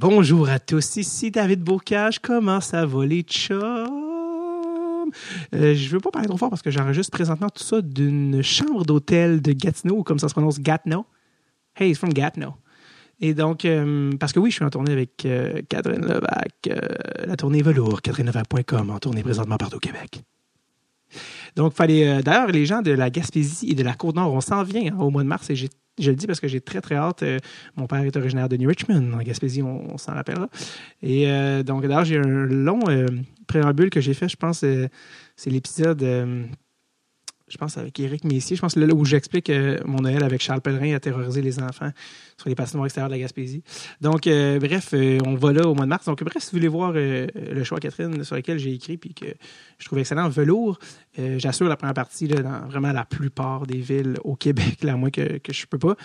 Bonjour à tous, ici David Bocage. Comment ça va les chums? Euh, je veux pas parler trop fort parce que j'enregistre présentement tout ça d'une chambre d'hôtel de Gatineau, comme ça se prononce Gatineau. Hey, it's from Gatineau. Et donc, euh, parce que oui, je suis en tournée avec euh, Catherine Levac, euh, la tournée Velours, catherinelevac.com, en tournée présentement partout au Québec. Donc, fallait. D'ailleurs, les gens de la Gaspésie et de la Côte-Nord, on s'en vient hein, au mois de mars et j'ai- je le dis parce que j'ai très, très hâte. Euh, mon père est originaire de New Richmond, en Gaspésie, on, s'en rappellera. Et euh, donc, d'ailleurs, j'ai un long euh, préambule que j'ai fait, je pense, c'est l'épisode. Je pense avec Éric Messier, je pense là où j'explique euh, mon Noël avec Charles Pellerin à terroriser les enfants sur les patinoires extérieures de la Gaspésie. Donc, euh, bref, euh, on va là au mois de mars. Donc, bref, si vous voulez voir le choix Catherine sur lequel j'ai écrit puis que je trouve excellent, Velours, euh, j'assure la première partie là, dans vraiment la plupart des villes au Québec, là, à moins que, que je peux pas.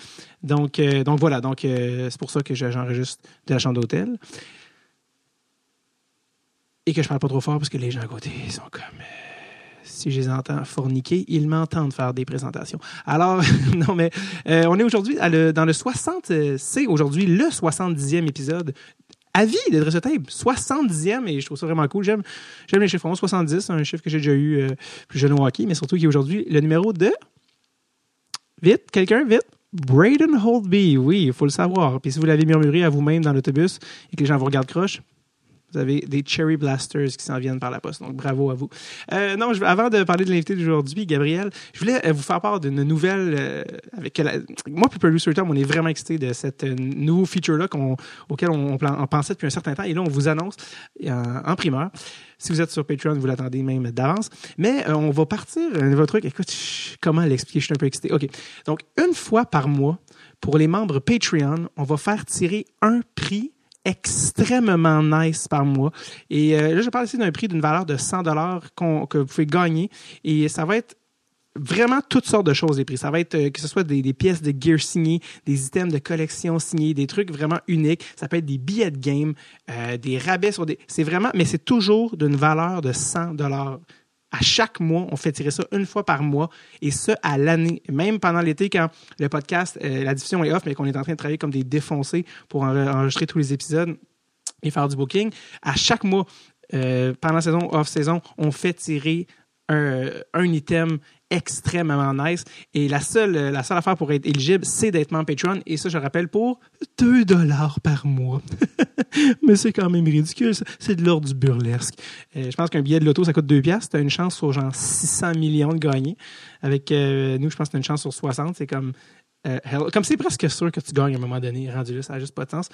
Donc, donc voilà, donc c'est pour ça que je- j'enregistre de la chambre d'hôtel. Et que je parle pas trop fort parce que les gens à côté sont comme. Si je les entends forniquer, ils m'entendent faire des présentations. Alors, non, mais euh, on est aujourd'hui dans le 60, euh, c'est aujourd'hui le 70e épisode à vie de Dress Tape. 70e, et je trouve ça vraiment cool. J'aime, j'aime les chiffres 11, 70, un chiffre que j'ai déjà eu euh, plus jeune au hockey, mais surtout qui est aujourd'hui le numéro de. Vite, quelqu'un, vite? Braden Holtby, oui, il faut le savoir. Puis si vous l'avez murmuré à vous-même dans l'autobus et que les gens vous regardent croche, vous avez des Cherry Blasters qui s'en viennent par la poste. Donc, bravo à vous. Euh, non, avant de parler de l'invité d'aujourd'hui, Gabriel, je voulais euh, vous faire part d'une nouvelle euh, avec la- moi puis Producer Tom, on est vraiment excités de cette euh, nouveau feature-là auquel on, pensait depuis un certain temps. Et là, on vous annonce en primeur. Si vous êtes sur Patreon, vous l'attendez même d'avance. Mais on va partir un nouveau truc. Écoute, comment l'expliquer? Je suis un peu excité. OK. Donc, une fois par mois, pour les membres Patreon, on va faire tirer un prix extrêmement nice par mois. Et euh, là, je parle ici d'un prix d'une valeur de 100 dollars que vous pouvez gagner. Et ça va être vraiment toutes sortes de choses, les prix. Ça va être euh, que ce soit des, pièces de gear signées, des items de collection signés, des trucs vraiment uniques. Ça peut être des billets de game, euh, des rabais sur des... C'est vraiment... Mais c'est toujours d'une valeur de 100 dollars. À chaque mois, on fait tirer ça une fois par mois et ça à l'année. Même pendant l'été, quand le podcast, euh, la diffusion est off, mais qu'on est en train de travailler comme des défoncés pour en- enregistrer tous les épisodes et faire du booking, à chaque mois, euh, pendant saison, off-saison, on fait tirer un, un item extrêmement nice. Et la seule, la seule affaire pour être éligible, c'est d'être membre Patreon. Et ça, je rappelle, pour 2 dollars par mois. Mais c'est quand même ridicule. C'est de l'ordre du burlesque. Euh, je pense qu'un billet de loto, ça coûte 2 piastres. Tu as une chance sur genre 600 millions de gagner. Avec euh, nous, je pense que tu as une chance sur 60. C'est comme... euh, comme c'est presque sûr que tu gagnes à un moment donné, rendu là, ça n'a juste pas de sens.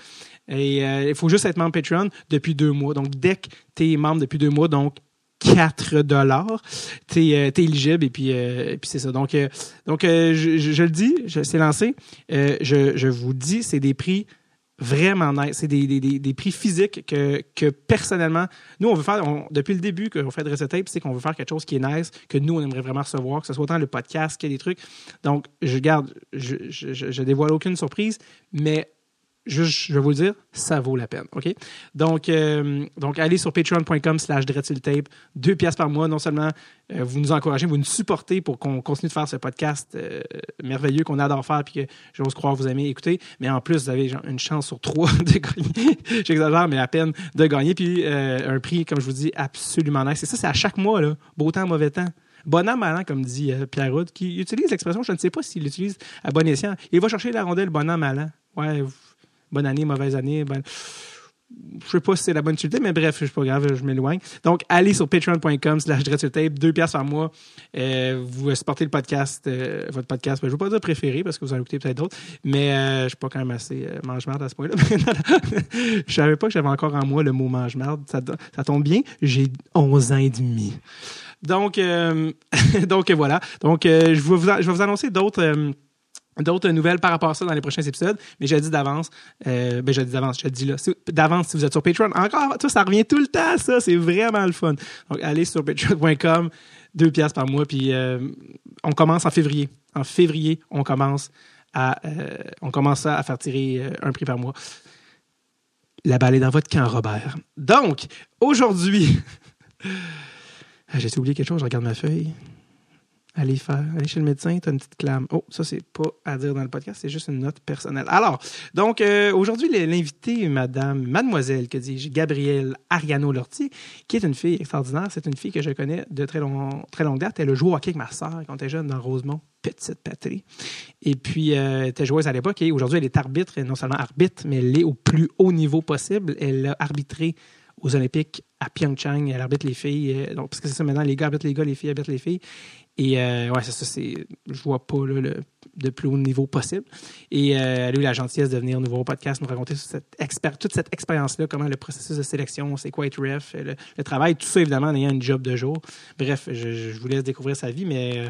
Et il faut juste être membre Patreon depuis deux mois. Donc, dès que tu es membre depuis deux mois, donc 4 dollars, tu es, éligible et puis, euh, puis c'est ça. Donc, euh, donc euh, je, le dis, c'est lancé. Euh, je, je vous dis, c'est des prix vraiment nice. C'est des, des, des, prix physiques que, que personnellement, nous, on veut faire, depuis le début qu'on fait de Reset Tape, c'est qu'on veut faire quelque chose qui est nice, que nous, on aimerait vraiment recevoir, que ce soit autant le podcast que des trucs. Donc, je garde, je, je, je dévoile aucune surprise, mais je vais vous le dire, ça vaut la peine. OK? Donc, euh, donc allez sur patreon.com slash tape deux pièces par mois. Non seulement euh, vous nous encouragez, vous nous supportez pour qu'on continue de faire ce podcast euh, merveilleux qu'on adore faire puis que j'ose croire vous aimez écouter. Mais en plus, vous avez genre, une chance sur trois de gagner. J'exagère, mais à peine de gagner. Puis un prix, comme je vous dis, absolument nice. Et ça, c'est à chaque mois, là. Beau temps, mauvais temps. Bon an, mal an, comme dit Pierre Houd, qui utilise l'expression, je ne sais pas s'il l'utilise à bon escient. Il va chercher la rondelle bon an, mal an. Ouais, bonne année, mauvaise année. bonne- Je sais pas si c'est la bonne utilité, mais bref, c'est pas grave, je m'éloigne. Donc, allez sur patreon.com slash tape, deux piastres par mois. Euh, vous supportez le podcast, euh, votre podcast. Ben, je ne veux pas dire préféré parce que vous en écoutez peut-être d'autres, mais euh, je suis pas quand même assez euh, mange-marde à ce point-là. je savais pas que j'avais encore en moi le mot mange-marde. Ça, ça tombe bien, j'ai 11 ans et demi. Donc, donc voilà. Donc, je, vous, je vais vous annoncer d'autres. D'autres nouvelles par rapport à ça dans les prochains épisodes, mais j'ai dit d'avance, euh, ben j'ai dit d'avance, j'ai dit là, d'avance si vous êtes sur Patreon. Encore, ça, ça revient tout le temps, ça, c'est vraiment le fun. Donc, allez sur patreon.com, deux piastres par mois, puis euh, on commence en février. En février, on commence à, euh, on commence à faire tirer un prix par mois. La balle est dans votre camp, Robert. Donc, aujourd'hui, Ah, j'ai oublié quelque chose, je regarde ma feuille. Aller faire, aller chez le médecin, t'as une petite clame. Oh, ça c'est pas à dire dans le podcast, c'est juste une note personnelle. Alors, donc euh, aujourd'hui l'invité, Madame, Mademoiselle, que dis-je, Gabrielle Ariano Lortie, qui est une fille extraordinaire. C'est une fille que je connais de très long, très longue date. Elle a joué au hockey avec ma sœur quand elle était jeune dans Rosemont, petite patrie. Et puis, euh, elle était joueuse à l'époque et aujourd'hui elle est arbitre, non seulement arbitre, mais elle est au plus haut niveau possible. Elle a arbitré aux Olympiques à Pyeongchang. Elle arbitre les filles. euh, donc, parce que c'est ça maintenant, les gars arbitrent les gars, les filles arbitrent les filles. Et euh, ouais, c'est ça, c'est. Je vois pas le de plus haut niveau possible. Et euh, elle a eu la gentillesse de venir nous voir au podcast, nous raconter cette toute cette expérience-là, comment le processus de sélection, c'est quoi être ref, le, le travail, tout ça évidemment en ayant une job de jour. Bref, je, vous laisse découvrir sa vie, mais euh,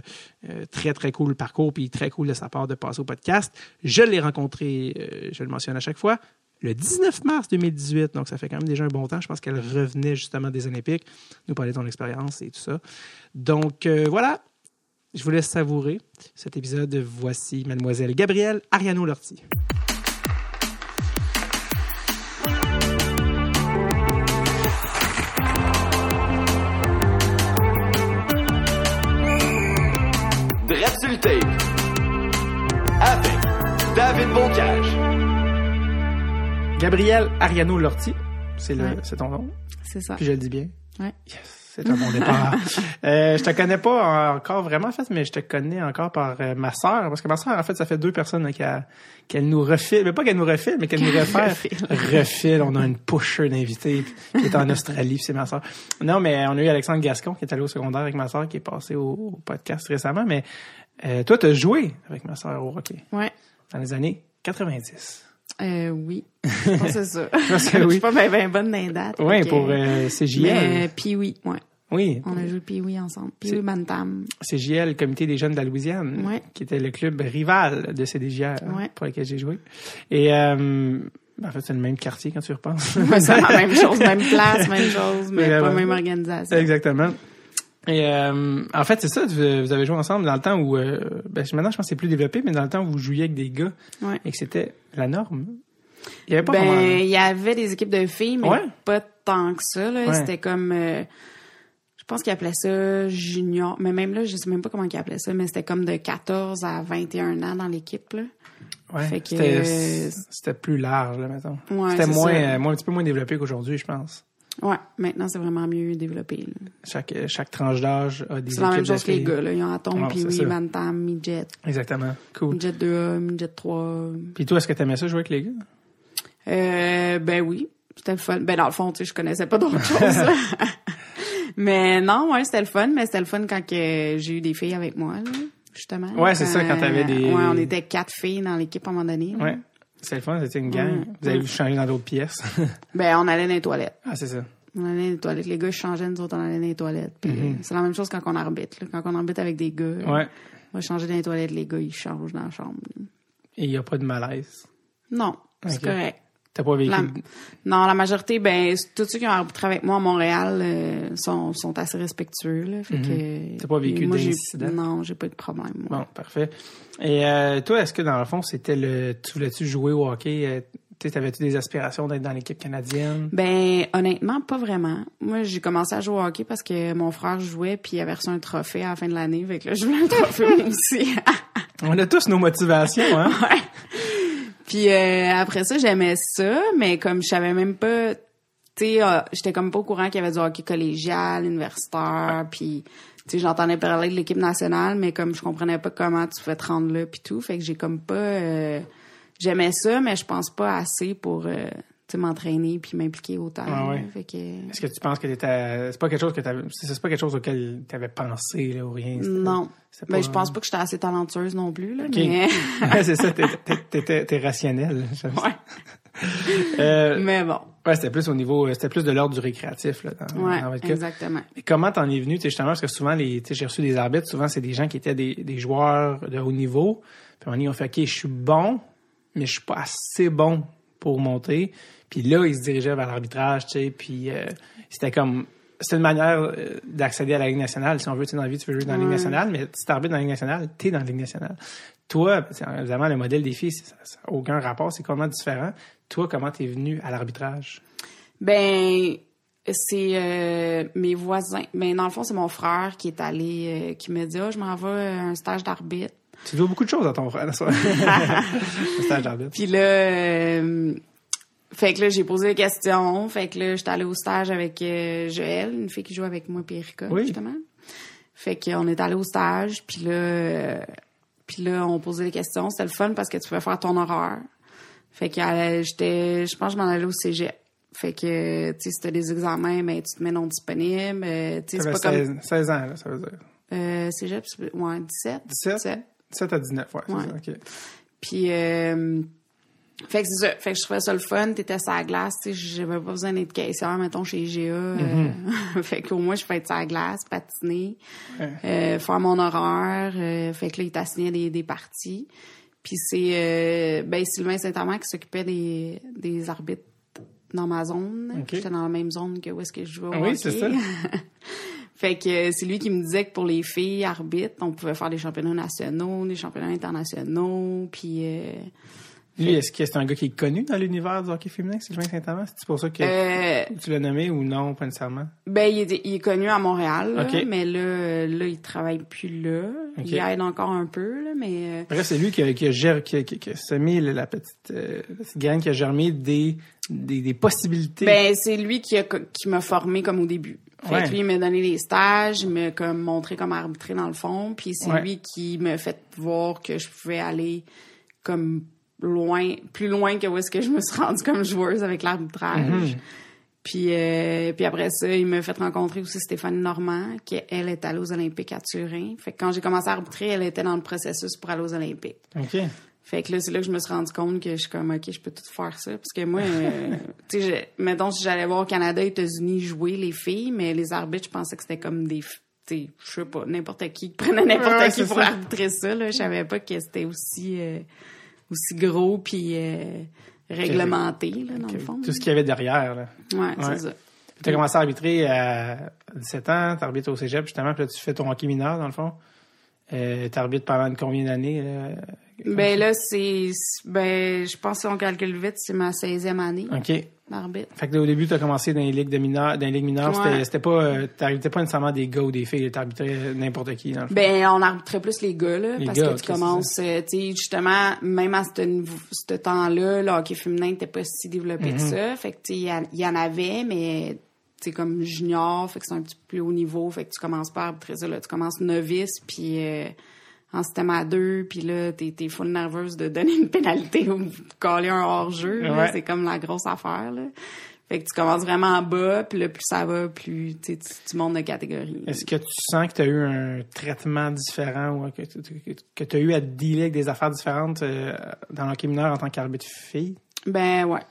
euh, très très cool le parcours, puis très cool de sa part de passer au podcast. Je l'ai rencontré, euh, je le mentionne à chaque fois, le 19 mars 2018, donc ça fait quand même déjà un bon temps. Je pense qu'elle revenait justement des Olympiques, nous parler de son expérience et tout ça. Donc euh, voilà, je vous laisse savourer cet épisode. Voici Mademoiselle Gabrielle Ariano Lortie. Drep sur le tape. Avec David Bocage. Gabrielle Ariano Lortie, c'est le, Ouais. c'est ton nom, C'est ça. puis je le dis bien? Ouais. Yes, c'est un bon départ. euh, je te connais pas encore vraiment en fait, mais je te connais encore par euh, ma sœur, parce que ma sœur en fait, ça fait deux personnes qu'elle nous refile, mais pas qu'elle nous refile, mais qu'elle nous réfère. refile, on a une pusher d'invité qui est en Australie, puis c'est ma sœur. Non, mais on a eu Alexandre Gascon qui est allé au secondaire avec ma sœur, qui est passé au, au podcast récemment, mais euh, toi, tu as joué avec ma sœur au hockey Ouais. dans les années 90. Euh, oui. Je pense que c'est ça. pense que Je oui. suis pas bien ben bonne dans les dates. Oui, pour euh, CJL. Mais puis oui, ouais. Oui, On a joué puis oui ensemble. Oui, Bantam. CJL, Comité des jeunes de la Louisiane, Ouais. qui était le club rival de CDJR Ouais. pour lequel j'ai joué. Et euh, en fait, c'est le même quartier quand tu repenses. C'est la même chose, même place, même chose, mais Vraiment. pas même organisation. Exactement. Et euh, en fait, c'est ça, vous avez joué ensemble dans le temps où, euh, ben, maintenant je pense que c'est plus développé, mais dans le temps où vous jouiez avec des gars Ouais. et que c'était la norme. Il y avait pas Ben, vraiment... il y avait des équipes de filles, mais Ouais. pas tant que ça, là. Ouais. C'était comme, euh, pense qu'ils appelaient ça junior. Mais même là, je sais même pas comment ils appelaient ça, mais c'était comme de 14 à 21 ans dans l'équipe, là. Ouais, c'était, plus large, là, mettons. Ouais, c'était moins, euh, moins, un petit peu moins développé qu'aujourd'hui, je pense. Ouais, maintenant, c'est vraiment mieux développé, là. Chaque, chaque tranche d'âge a des C'est la même chose que les gars, là. Ils ont Atom, puis oui. Bantam, Midget. Exactement. Cool. Midget 2A, Midget 3. Puis toi, est-ce que t'aimais ça jouer avec les gars? Euh, ben oui, c'était le fun. Ben dans le fond, tu sais, je connaissais pas d'autre chose. mais non, ouais, c'était le fun, mais c'était le fun quand que j'ai eu des filles avec moi, là, justement. Ouais, c'est ça, quand t'avais des- Ouais, on était quatre filles dans l'équipe à un moment donné. là. Ouais. C'est le fun, c'était une gang. Ouais. Vous avez vous changer dans d'autres pièces. Ben, on allait dans les toilettes. ah, c'est ça. On allait dans les toilettes. Les gars changeaient, nous autres, on allait dans les toilettes. Puis, euh, c'est la même chose quand on arbitre. là. Quand on arbitre avec des gars, Mm-hmm. Ouais. on va changer dans les toilettes, les gars, ils changent dans la chambre. Et il n'y a pas de malaise. Non, c'est correct. T'as pas vécu? La- non, la majorité, ben, tous ceux qui ont arbitré avec moi à Montréal euh, sont, sont assez respectueux. Là, fait que, Mhm. T'as pas vécu d'incident? Non, j'ai pas eu de problème. moi. Bon, parfait. Et euh, toi, est-ce que dans le fond, c'était le. Tu voulais-tu jouer au hockey? euh, T'avais-tu des aspirations d'être dans l'équipe canadienne? Ben, honnêtement, pas vraiment. Moi, j'ai commencé à jouer au hockey parce que mon frère jouait puis il avait reçu un trophée à la fin de l'année. Fait que là, je voulais un trophée aussi. On a tous nos motivations, hein? Puis euh, après ça, j'aimais ça, mais comme je savais même pas... Tu sais, euh, j'étais comme pas au courant qu'il y avait du hockey collégial, universitaire, puis... Tu sais, j'entendais parler de l'équipe nationale, mais comme je comprenais pas comment tu pouvais te rendre là, puis tout, fait que j'ai comme pas... euh, J'aimais ça, mais je pense pas assez pour... tu m'entraîner puis m'impliquer autant. Ah ouais. que... Est-ce que tu penses que t'étais. C'est pas quelque chose que. C'est pas quelque chose auquel t'avais pensé, là, ou rien? Non. c'était Ben, je pense pas que j'étais assez talentueuse non plus, là, mais... Ouais, c'est ça, t'es- rationnel. ouais. Euh, Mais bon. ouais, c'était plus au niveau, c'était plus de l'ordre du récréatif, là, dans, Ouais, dans votre cas. exactement. Mais comment t'en es venu, tu justement, parce que souvent, les, tu j'ai reçu des arbitres, souvent, c'est des gens qui étaient des, des joueurs de haut niveau. Puis donné, ils ont fait, OK, je suis bon, mais je suis pas assez bon pour monter. Puis là, ils se dirigeaient vers l'arbitrage, tu sais, puis euh, c'était comme, c'était une manière euh, d'accéder à la Ligue nationale. Si on veut, tu sais, dans la vie, tu veux jouer dans la Ligue nationale, mais si t'arbitres dans la Ligue nationale, t'es dans la Ligue nationale. Toi, c'est- évidemment, le modèle des filles, ça n'a aucun rapport, c'est complètement différent. Toi, comment t'es venu à l'arbitrage? Ben, c'est euh, mes voisins. Mais dans le fond, c'est mon frère qui est allé, euh, qui me dit, ah, je m'en vais à un stage d'arbitre. Tu dois beaucoup de choses à ton frère, ça. Un stage d'arbitre. Puis là, euh, fait que là, j'ai posé des questions. Fait que là, j'étais allée au stage avec euh, Joël, une fille qui joue avec moi, puis Erika, Oui. justement. Fait qu'on est allé au stage, puis là, euh, puis là, on posait des questions. C'était le fun parce que tu pouvais faire ton horaire. Fait que euh, j'étais, je pense que je m'en allais au cégep. Fait que, tu sais, si t'as des examens, ben, tu te mets non disponible. Euh, tu sais, c'est pas comme... 16, 16 ans, là, ça veut dire. Euh, cégep, ouais, 17. 17? 7 à 19, ouais, Ouais. c'est ça, OK. Puis, euh, fait que c'est ça. Fait que je trouvais ça le fun. T'étais sur la glace, tu sais. J'avais pas besoin d'être caissière, mettons, chez GA. euh, Mm-hmm. fait qu'au moins, je fais être sur la glace, patiner, Ouais. euh, faire mon horaire. euh, fait que là, il t'assignait des, des parties. Puis c'est, euh, ben, Sylvain Saint-Amand qui s'occupait des, des arbitres dans ma zone. J'étais dans la même zone que où est-ce que je jouais au Ah oui, c'est hockey. ça. Fait que c'est lui qui me disait que pour les filles arbitres, on pouvait faire des championnats nationaux, des championnats internationaux, puis euh, Lui, est-ce que c'est un gars qui est connu dans l'univers du hockey féminin, Sylvain Saint-Amand? C'est pour ça que euh, tu l'as nommé ou non, pas nécessairement? ben il est, il est connu à Montréal, là, mais là là il travaille plus là. Il aide encore un peu là, mais euh, Bref, c'est lui qui a, qui a, qui a- qui semé la petite, euh, petite graine qui a germé des, des, des possibilités. ben c'est lui qui a qui m'a formé comme au début. Fait Ouais. que lui il m'a donné des stages, il m'a comme montré comment arbitrer dans le fond, puis c'est Ouais. lui qui m'a fait voir que je pouvais aller comme loin, plus loin que où est-ce que je me suis rendue comme joueuse avec l'arbitrage. Mhm. Puis, euh, puis après ça, il m'a fait rencontrer aussi Stéphanie Normand, qui elle est allée aux Olympiques à Turin. Fait que quand j'ai commencé à arbitrer, elle était dans le processus pour aller aux Olympiques. OK. Fait que là, c'est là que je me suis rendu compte que je suis comme, OK, je peux tout faire ça. Parce que moi, euh, tu sais, mettons, si j'allais voir au Canada, États-Unis jouer les filles, mais les arbitres, je pensais que c'était comme des, tu sais, je sais pas, n'importe qui qui prenait n'importe Ouais, qui pour ça. arbitrer ça, là. Je savais pas que c'était aussi, euh, aussi gros puis euh, réglementé, là, dans le fond. Tout ce qu'il y avait derrière, là. Ouais, Ouais. c'est ça. Tu as commencé à arbitrer à 17 ans, tu arbitres au cégep, justement, puis là, tu fais ton hockey mineur, dans le fond. Euh, tu arbitres pendant combien d'années? là? Ben là, c'est, ben, je pense si on calcule vite, c'est ma 16e année OK. Fait que là, au début, tu as commencé dans les ligues de mineurs, dans les ligues mineures, Ouais. c'était, pas, euh, pas nécessairement des gars ou des filles, t'arbitrais n'importe qui, dans le fond. Ben, on arbitrait plus les gars, là, Les parce gars, que tu c'est commences, euh, tu sais, justement, même à ce, temps-là, le hockey féminin n'était pas si développé que ça. Fait que, tu sais, il y en- il y, en avait, mais, tu sais, comme junior, fait que c'est un petit peu plus haut niveau, fait que tu commences pas à arbitrer ça, là. Tu commences novice, puis euh, en système à deux, puis là, t'es, t'es full nerveuse de donner une pénalité ou de coller un hors-jeu. Ouais. C'est comme la grosse affaire, là. Fait que tu commences vraiment en bas, puis là, plus ça va, plus, tu tu, montes de catégorie. Est-ce que tu sens que tu as eu un traitement différent ou que, que, tu as eu à dealer avec des affaires différentes euh, dans le hockey mineur en tant qu'arbitre fille? Ben ouais.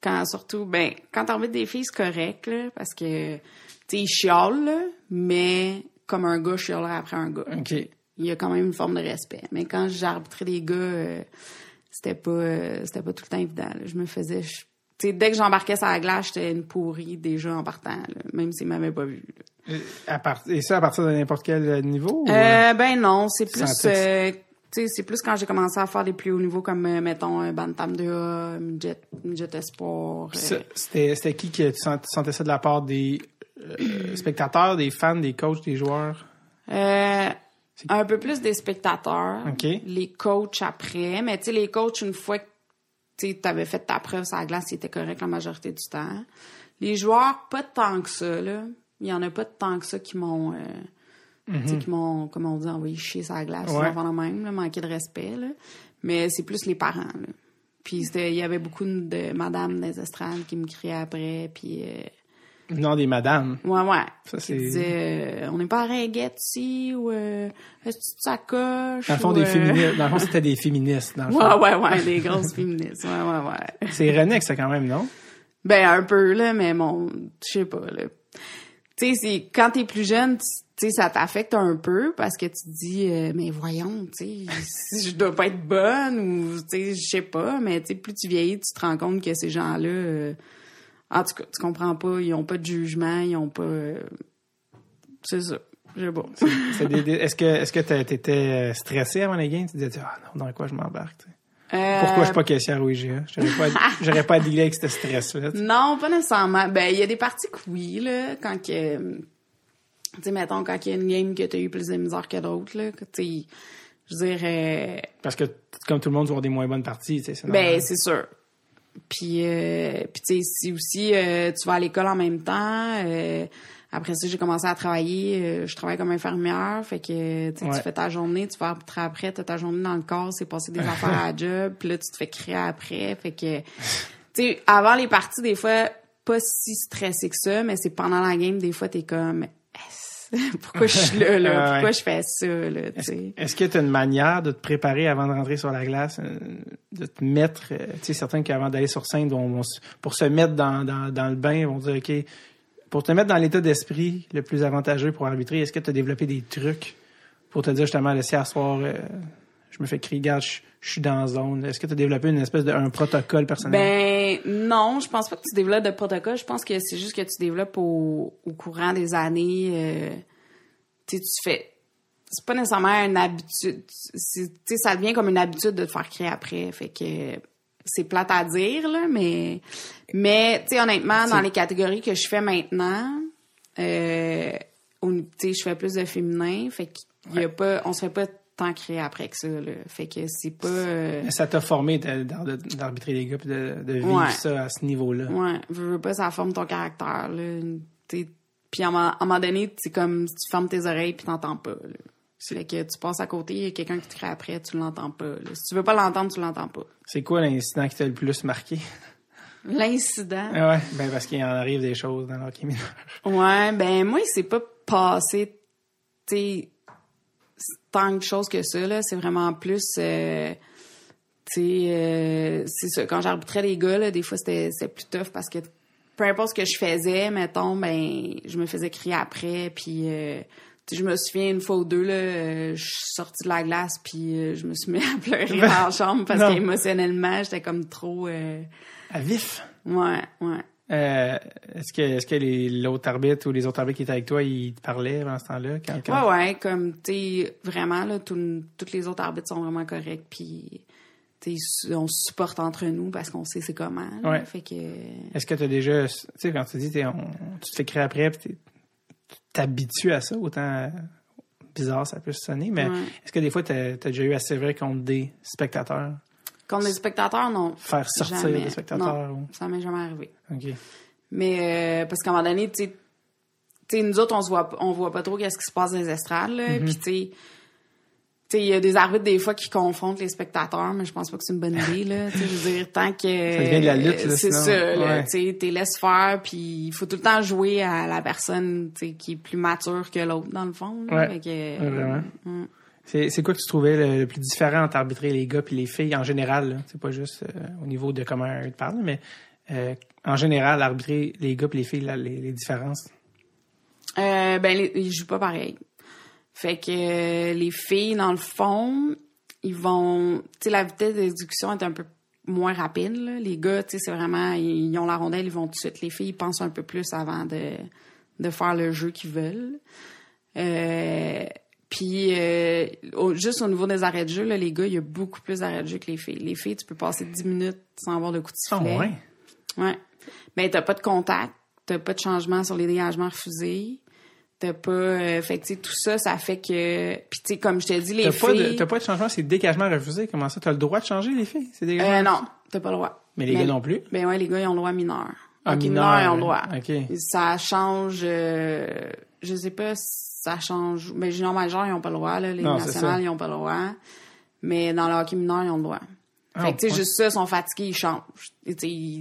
Quand surtout, ben quand t'arbitres des filles, c'est correct là, parce que tu sais ils chialent, là, mais comme un gars chialerait après un gars. OK. Il y a quand même une forme de respect. Mais quand j'ai arbitré des gars, euh, c'était pas euh, c'était pas tout le temps évident. là. Je me faisais, je- tu sais dès que j'embarquais sur la glace, j'étais une pourrie déjà en partant, là, même s'ils m'avaient pas vu. À part- et ça à partir de n'importe quel niveau? ou, Euh, ben non, c'est plus c'est plus quand j'ai commencé à faire des plus hauts niveaux comme euh, mettons un bantam 2A, midget, midget espoir. Euh, C'était, qui que tu sent- tu sentais ça de la part des euh, spectateurs, des fans, des coachs, des joueurs? Un peu plus des spectateurs. OK. Les coachs après. Mais tu sais, les coachs, une fois que tu avais fait ta preuve sur la glace, ils étaient corrects la majorité du temps. Les joueurs, pas tant que ça, là. Il y en a pas tant que ça qui m'ont, euh, tu sais, qui m'ont, comme on dit, envoyé chier sur la glace. Ouais. avant même, là, manquer de respect, là. Mais c'est plus les parents, là. Puis c'était- il y avait beaucoup de madames des estrades qui me criaient après, puis... euh, Non, des madames. Ouais, ouais. Ça, c'est- euh, on n'est pas à Ringuette ici, ou euh, est-ce que tu sacoches? Dans le fond, des euh, féministes. Dans le fond, c'était des féministes. Dans le fond. Ouais, ouais, ouais, des grosses féministes. Ouais, ouais, ouais. C'est René que c'est quand même, non? Ben, un peu, là, mais bon, je sais pas, là. Tu sais, c'est, quand t'es plus jeune, tu sais, ça t'affecte un peu parce que tu te dis, euh, mais voyons, tu sais, si je dois pas être bonne ou, tu sais, je sais pas, mais tu sais, plus tu vieillis, tu te rends compte que ces gens-là, en tout cas, tu comprends pas, ils ont pas de jugement, ils ont pas, euh, c'est ça, des- des- est-ce que est-ce que t'a- t'étais stressé avant les games? Tu disais, ah non, dans quoi je m'embarque? Euh, Pourquoi je suis pas caissière au IGA? J'aurais pas, à- j'aurais pas à dealer avec ce stress-là. Non, pas nécessairement. Ben, il y a des parties que oui, là, quand que, tu sais, mettons, quand il y a une game que t'as eu plus de misère que d'autres, là, que, tu je euh, Parce que, comme tout le monde, tu avoir des moins bonnes parties, tu sais, c'est ben, c'est sûr. Puis, euh, puis tu sais, si aussi euh, tu vas à l'école en même temps, euh, après ça, j'ai commencé à travailler. euh, je travaille comme infirmière, fait que tu sais, Ouais. tu fais ta journée, tu vas rentrer après, t'as ta journée dans le corps, c'est passer des affaires à la job, puis là, tu te fais crier après, fait que... Tu sais, avant les parties, des fois, pas si stressé que ça, mais c'est pendant la game, des fois, t'es comme... Pourquoi je suis là, là? Pourquoi je fais ça, là? Est-ce que tu as une manière de te préparer avant de rentrer sur la glace, euh, de te mettre, euh, tu sais, certains qui avant d'aller sur scène, vont, pour se mettre dans, dans, dans le bain, vont dire, OK, pour te mettre dans l'état d'esprit le plus avantageux pour arbitrer, est-ce que tu as développé des trucs pour te dire justement, laisser à soir, euh, je me fais crier, regarde, je, je suis dans la zone. Est-ce que tu as développé une espèce de un protocole personnel? Ben non, je pense pas que tu développes de protocole. Je pense que c'est juste que tu développes au, au courant des années. euh, tu sais, tu fais. C'est pas nécessairement une habitude. Tu sais, ça devient comme une habitude de te faire crier après. Fait que c'est plate à dire là, mais mais tu sais honnêtement dans les catégories que je fais maintenant, euh, au- tu sais, je fais plus de féminin. Fait qu'il y a pas, on se fait pas tant crier après que ça. Là. Fait que c'est pas. euh, Ça t'a formé d'arbitrer les gars puis de, de vivre Ouais. ça à ce niveau-là. Ouais, veux, veux pas, ça forme ton caractère, là. Puis à un moment donné, c'est comme si tu fermes tes oreilles puis t'entends pas, là. C'est que tu passes à côté, il y a quelqu'un qui te crie après, tu l'entends pas. là. Si tu veux pas l'entendre, tu l'entends pas. C'est quoi l'incident qui t'a le plus marqué? L'incident? Ah ouais, ben parce qu'il en arrive des choses dans l'hockey mineur. Ouais, ben moi, il s'est pas passé, tu tant de choses que ça, là. C'est vraiment plus, euh, tu sais, euh, c'est ça. Quand j'arbitrais les gars, là, des fois, c'était c'était plus tough parce que peu importe ce que je faisais, mettons, ben, je me faisais crier après, puis... euh, je me souviens une fois ou deux, là, euh, je suis sortie de la glace, puis euh, je me suis mis à pleurer dans la chambre parce qu'émotionnellement, j'étais comme trop... euh, À vif. Ouais, ouais. Euh, est-ce que, est-ce que les, l'autre arbitre ou les autres arbitres qui étaient avec toi, ils te parlaient pendant ce temps-là? Quand, quand- Ouais, ouais, comme, tu sais, vraiment, là, tous les autres arbitres sont vraiment corrects, puis, tu sais, on se supporte entre nous parce qu'on sait c'est comment. là. Ouais. Fait que, Est-ce que tu as déjà, tu sais, quand tu dis, t'es- on- tu te fais crier après, tu t'habitues à ça, autant bizarre ça peut sonner, mais Ouais. est-ce que des fois, tu as, déjà eu assez vrai contre des spectateurs? Contre les spectateurs, non. Faire sortir Jamais. des spectateurs? Non, ça m'est jamais arrivé. OK. Mais, euh, parce qu'à un moment donné, tu sais, nous autres, on se voit, on voit pas trop qu'est-ce qui se passe dans les estrades, là. Mm-hmm. Puis, tu sais, il y a des arbitres, des fois, qui confrontent les spectateurs, mais je pense pas que c'est une bonne idée, là. Tu sais, je veux dire, tant que... Ça devient de la lutte, là, C'est ça. Ouais. Tu sais, t'es laisse faire, puis il faut tout le temps jouer à la personne, qui est plus mature que l'autre, dans le fond. là. Ouais. Fait que, Ouais, vraiment. mm. C'est, quoi que tu trouvais le, plus différent entre arbitrer les gars puis les filles en général? C'est pas juste euh, au niveau de comment te parlent, mais euh, en général, arbitrer les gars puis les filles, là, les, les différences? Euh, ben, ils jouent pas pareil. Fait que euh, les filles, dans le fond, ils vont... Tu sais, la vitesse d'exécution est un peu moins rapide. là. Les gars, tu sais, c'est vraiment... Ils, ils ont la rondelle, ils vont tout de suite. Les filles, ils pensent un peu plus avant de, de faire le jeu qu'ils veulent. Euh, puis, euh, au- juste au niveau des arrêts de jeu, là, les gars, il y a beaucoup plus d'arrêts de jeu que les filles. Les filles, tu peux passer 10 minutes sans avoir de coup de Ah sifflet. ouais? Ouais. Mais t'as pas de contact, t'as pas de changement sur les dégagements refusés. T'as pas. euh, fait que, tu sais, tout ça, ça fait que. Puis, tu sais, comme je te dis, les filles. t'as pas de changement, c'est dégagement refusé. Comment ça? T'as le droit de changer les filles? C'est? Euh, non, t'as pas le droit. Mais les gars non plus? Ben ouais, les gars, ils ont le droit mineur. Ah, mineur, ils ont le droit. OK. Ça change. euh, je sais pas si ça change. Mais junior majeur, ils ont pas le droit. Là. Les Non, nationales, ils ont pas le droit. Mais dans le hockey mineur, ils ont le droit. Ah, fait que, tu sais, juste ça, ils sont fatigués, ils changent. Ils,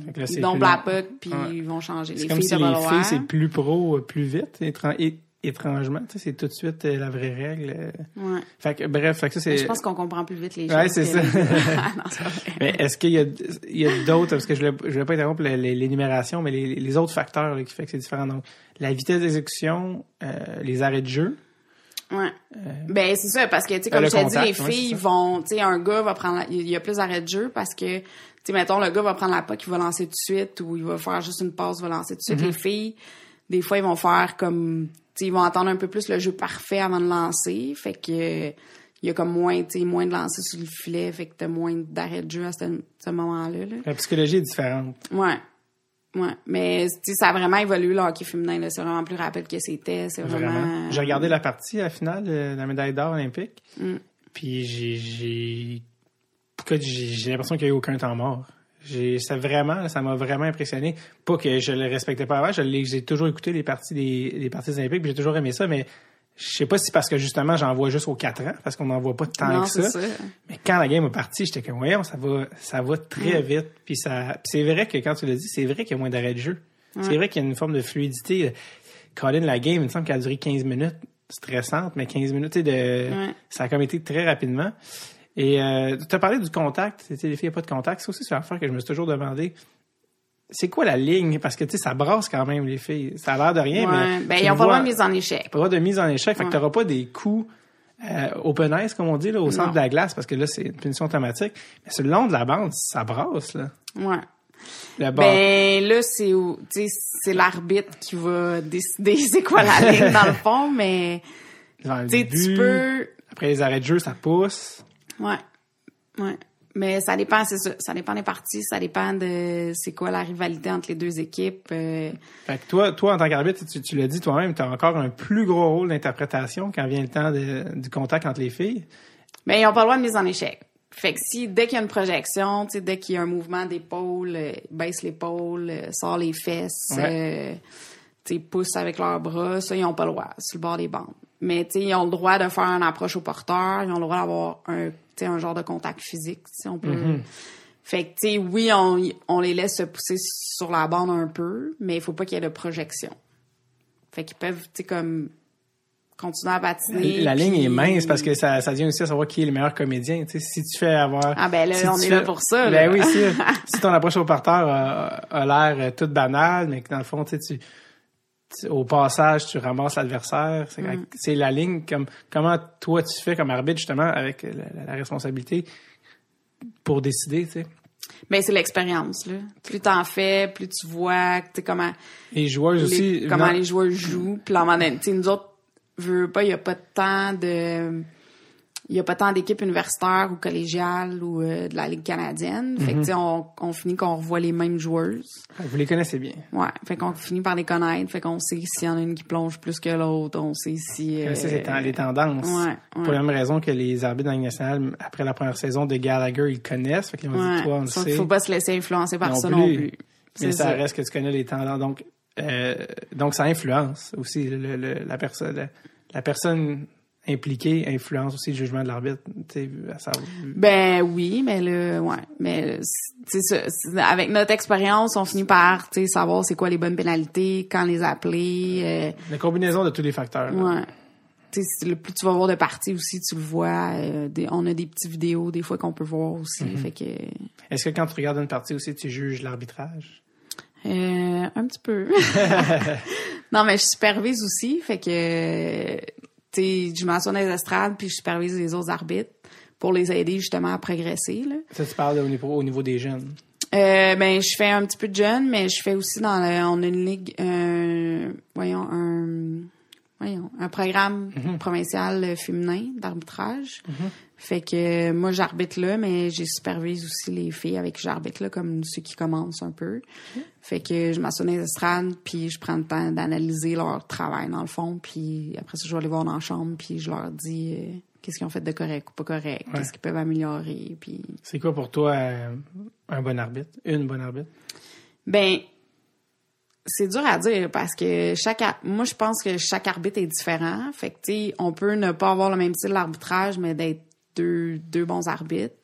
là, ils plus la puck, puis ils vont changer. Les comme filles, si les filles, c'est plus pro, euh, plus vite, é- étrangement. C'est tout de suite euh, la vraie règle. euh. Ouais. Fait que, bref, fait que ça, c'est... Je pense qu'on comprend plus vite les choses. Ouais, c'est ça. les- non. Mais est-ce qu'il y a, il y a d'autres, parce que je ne voulais, pas interrompre l'énumération, mais les, les autres facteurs là, qui fait que c'est différent. Donc, la vitesse d'exécution, euh, les arrêts de jeu. Ouais. Ben, c'est ça, parce que, tu sais, comme je t'ai dit, les filles vont, tu sais, un gars va prendre, il y a plus d'arrêts de jeu parce que, tu sais, mettons, le gars va prendre la puck, il va lancer tout de suite, ou il va faire juste une passe, il va lancer tout de suite. Mm-hmm. Les filles, des fois, ils vont faire comme, ils vont attendre un peu plus le jeu parfait avant de lancer, fait que, il y a comme moins, tu moins de lancers sur le filet, fait que t'as moins d'arrêt de jeu à ce, ce moment-là. Là. La psychologie est différente. Ouais. Ouais. Mais, ça a vraiment évolué, le hockey féminin, là. C'est vraiment plus rapide que c'était. C'est vraiment. Vraiment. J'ai regardé la partie à la finale de la médaille d'or olympique. Mm. Puis j'ai j'ai j'ai l'impression qu'il n'y a eu aucun temps mort. J'ai ça vraiment ça m'a vraiment impressionné. Pas que je le respectais pas avant, je l'ai- j'ai toujours écouté les parties des les parties olympiques, puis j'ai toujours aimé ça mais je sais pas si c'est parce que justement j'en vois juste aux 4 ans parce qu'on n'en voit pas tant Non, que ça. ça. Mais quand la game est partie, j'étais comme voyons, ça va ça va très vite puis ça c'est vrai que quand tu l'as dit, c'est vrai qu'il y a moins d'arrêt de jeu. C'est vrai qu'il y a une forme de fluidité. Colin, la game, il me semble qu'elle a duré 15 minutes stressante, mais 15 minutes, de, ça a comme été très rapidement. Et euh, tu as parlé du contact, tu sais, les filles, il n'y a pas de contact. C'est aussi sur l'affaire que je me suis toujours demandé. C'est quoi la ligne? Parce que, tu sais, ça brasse quand même, les filles. Ça a l'air de rien, Ouais. mais... Ben, ils ont le pas de mise en échec. pas de mise en échec. Fait que Ouais. tu n'auras pas des coups euh, open ice, comme on dit, là, au centre Non. de la glace, parce que là, c'est une punition automatique. Mais sur le long de la bande, ça brasse, là. Ouais. Ben là, c'est où, tu sais, c'est l'arbitre qui va décider c'est quoi la ligne dans le fond, mais le tu peux, Après les arrêts de jeu, ça pousse. Ouais, ouais. Mais ça dépend, c'est ça, ça dépend des parties, ça dépend de c'est quoi la rivalité entre les deux équipes. euh, Fait que toi, toi, en tant qu'arbitre, tu, tu l'as dit toi-même, tu as encore un plus gros rôle d'interprétation quand vient le temps de- du contact entre les filles. Mais ils ont pas le droit de mise en échec. Fait que si, dès qu'il y a une projection, dès qu'il y a un mouvement d'épaule, euh, ils baissent l'épaule, euh, sort les fesses, Ouais. euh, poussent avec leurs bras, ça, ils ont pas le droit, sur le bord des bandes. Mais, ils ont le droit de faire une approche au porteur, ils ont le droit d'avoir un, un genre de contact physique, si on peut. Fait que, tu sais, oui, on, on les laisse se pousser sur la bande un peu, mais il faut pas qu'il y ait de projection. Fait qu'ils peuvent, tu sais, comme, continuer à patiner. La ligne puis- est mince parce que ça, ça vient aussi à savoir qui est le meilleur comédien. Tu sais, si tu fais avoir. Ah, ben là, si on est là pour ça, Ben oui, si, si ton approche au porteur a, a l'air euh, toute banale, mais que dans le fond, tu sais, tu, tu- au passage, tu ramasses l'adversaire. C'est Mm. c'est la ligne comme comment toi tu fais comme arbitre justement avec la, responsabilité pour décider, tu sais? Ben, c'est l'expérience, là. Plus t'en fais, plus tu vois, tu comment, Les joueurs les- aussi. comment non, les joueurs jouent. Puis là, nous autres, veux pas, il y a pas tant de, il y a pas tant d'équipes universitaires ou collégiales ou euh, de la Ligue canadienne. Fait que, sais, on, on finit qu'on revoit les mêmes joueuses. Vous les connaissez bien. Ouais. Fait qu'on finit par les connaître. Fait qu'on sait s'il y en a une qui plonge plus que l'autre. On sait si, euh, c'est les tendances. ouais, Pour la même raison que les arbitres dans la Ligue nationale, après la première saison de Gallagher, ils connaissent. Fait qu'ils ont dit, ouais. toi, on le sait. Faut pas se laisser influencer par Non ça plus. non plus. Mais ça, ça. reste que tu connais les tendances. Donc, euh, donc ça influence aussi le- le- la personne. La, la personne impliquée influence aussi le jugement de l'arbitre. tu sais, à savoir- Ben oui, mais là, ouais, mais c'est- Avec notre expérience, on finit par, tu sais, savoir c'est quoi les bonnes pénalités, quand les appeler. euh, La combinaison de tous les facteurs. ouais. Tu sais, le plus tu vas voir de parties aussi, tu le vois. euh, des- on a des petites vidéos des fois qu'on peut voir aussi. Mm-hmm. Fait que Est-ce que quand tu regardes une partie aussi, tu juges l'arbitrage? euh, un petit peu. non, mais je supervise aussi, fait que tu sais, je m'assois dans les estrades puis je supervise les autres arbitres pour les aider justement à progresser là. Ça, tu parles au niveau, au niveau des jeunes. Euh, ben, je fais un petit peu de jeune, mais je fais aussi dans le, on a une ligue, euh, voyons, un, voyons, un programme provincial euh, féminin d'arbitrage. Fait que moi, j'arbitre là, mais j'ai supervise aussi les filles avec qui j'arbitre là, comme ceux qui commencent un peu. Fait que je m'assois dans les estrades, puis je prends le temps d'analyser leur travail dans le fond, puis après ça, je vais aller voir dans la chambre, puis je leur dis euh, qu'est-ce qu'ils ont fait de correct ou pas correct, qu'est-ce qu'ils peuvent améliorer, puis C'est quoi pour toi euh, un bon arbitre? Une bonne arbitre? Ben, c'est dur à dire parce que chaque moi je pense que chaque arbitre est différent. Fait que tu on peut ne pas avoir le même style d'arbitrage mais d'être deux deux bons arbitres.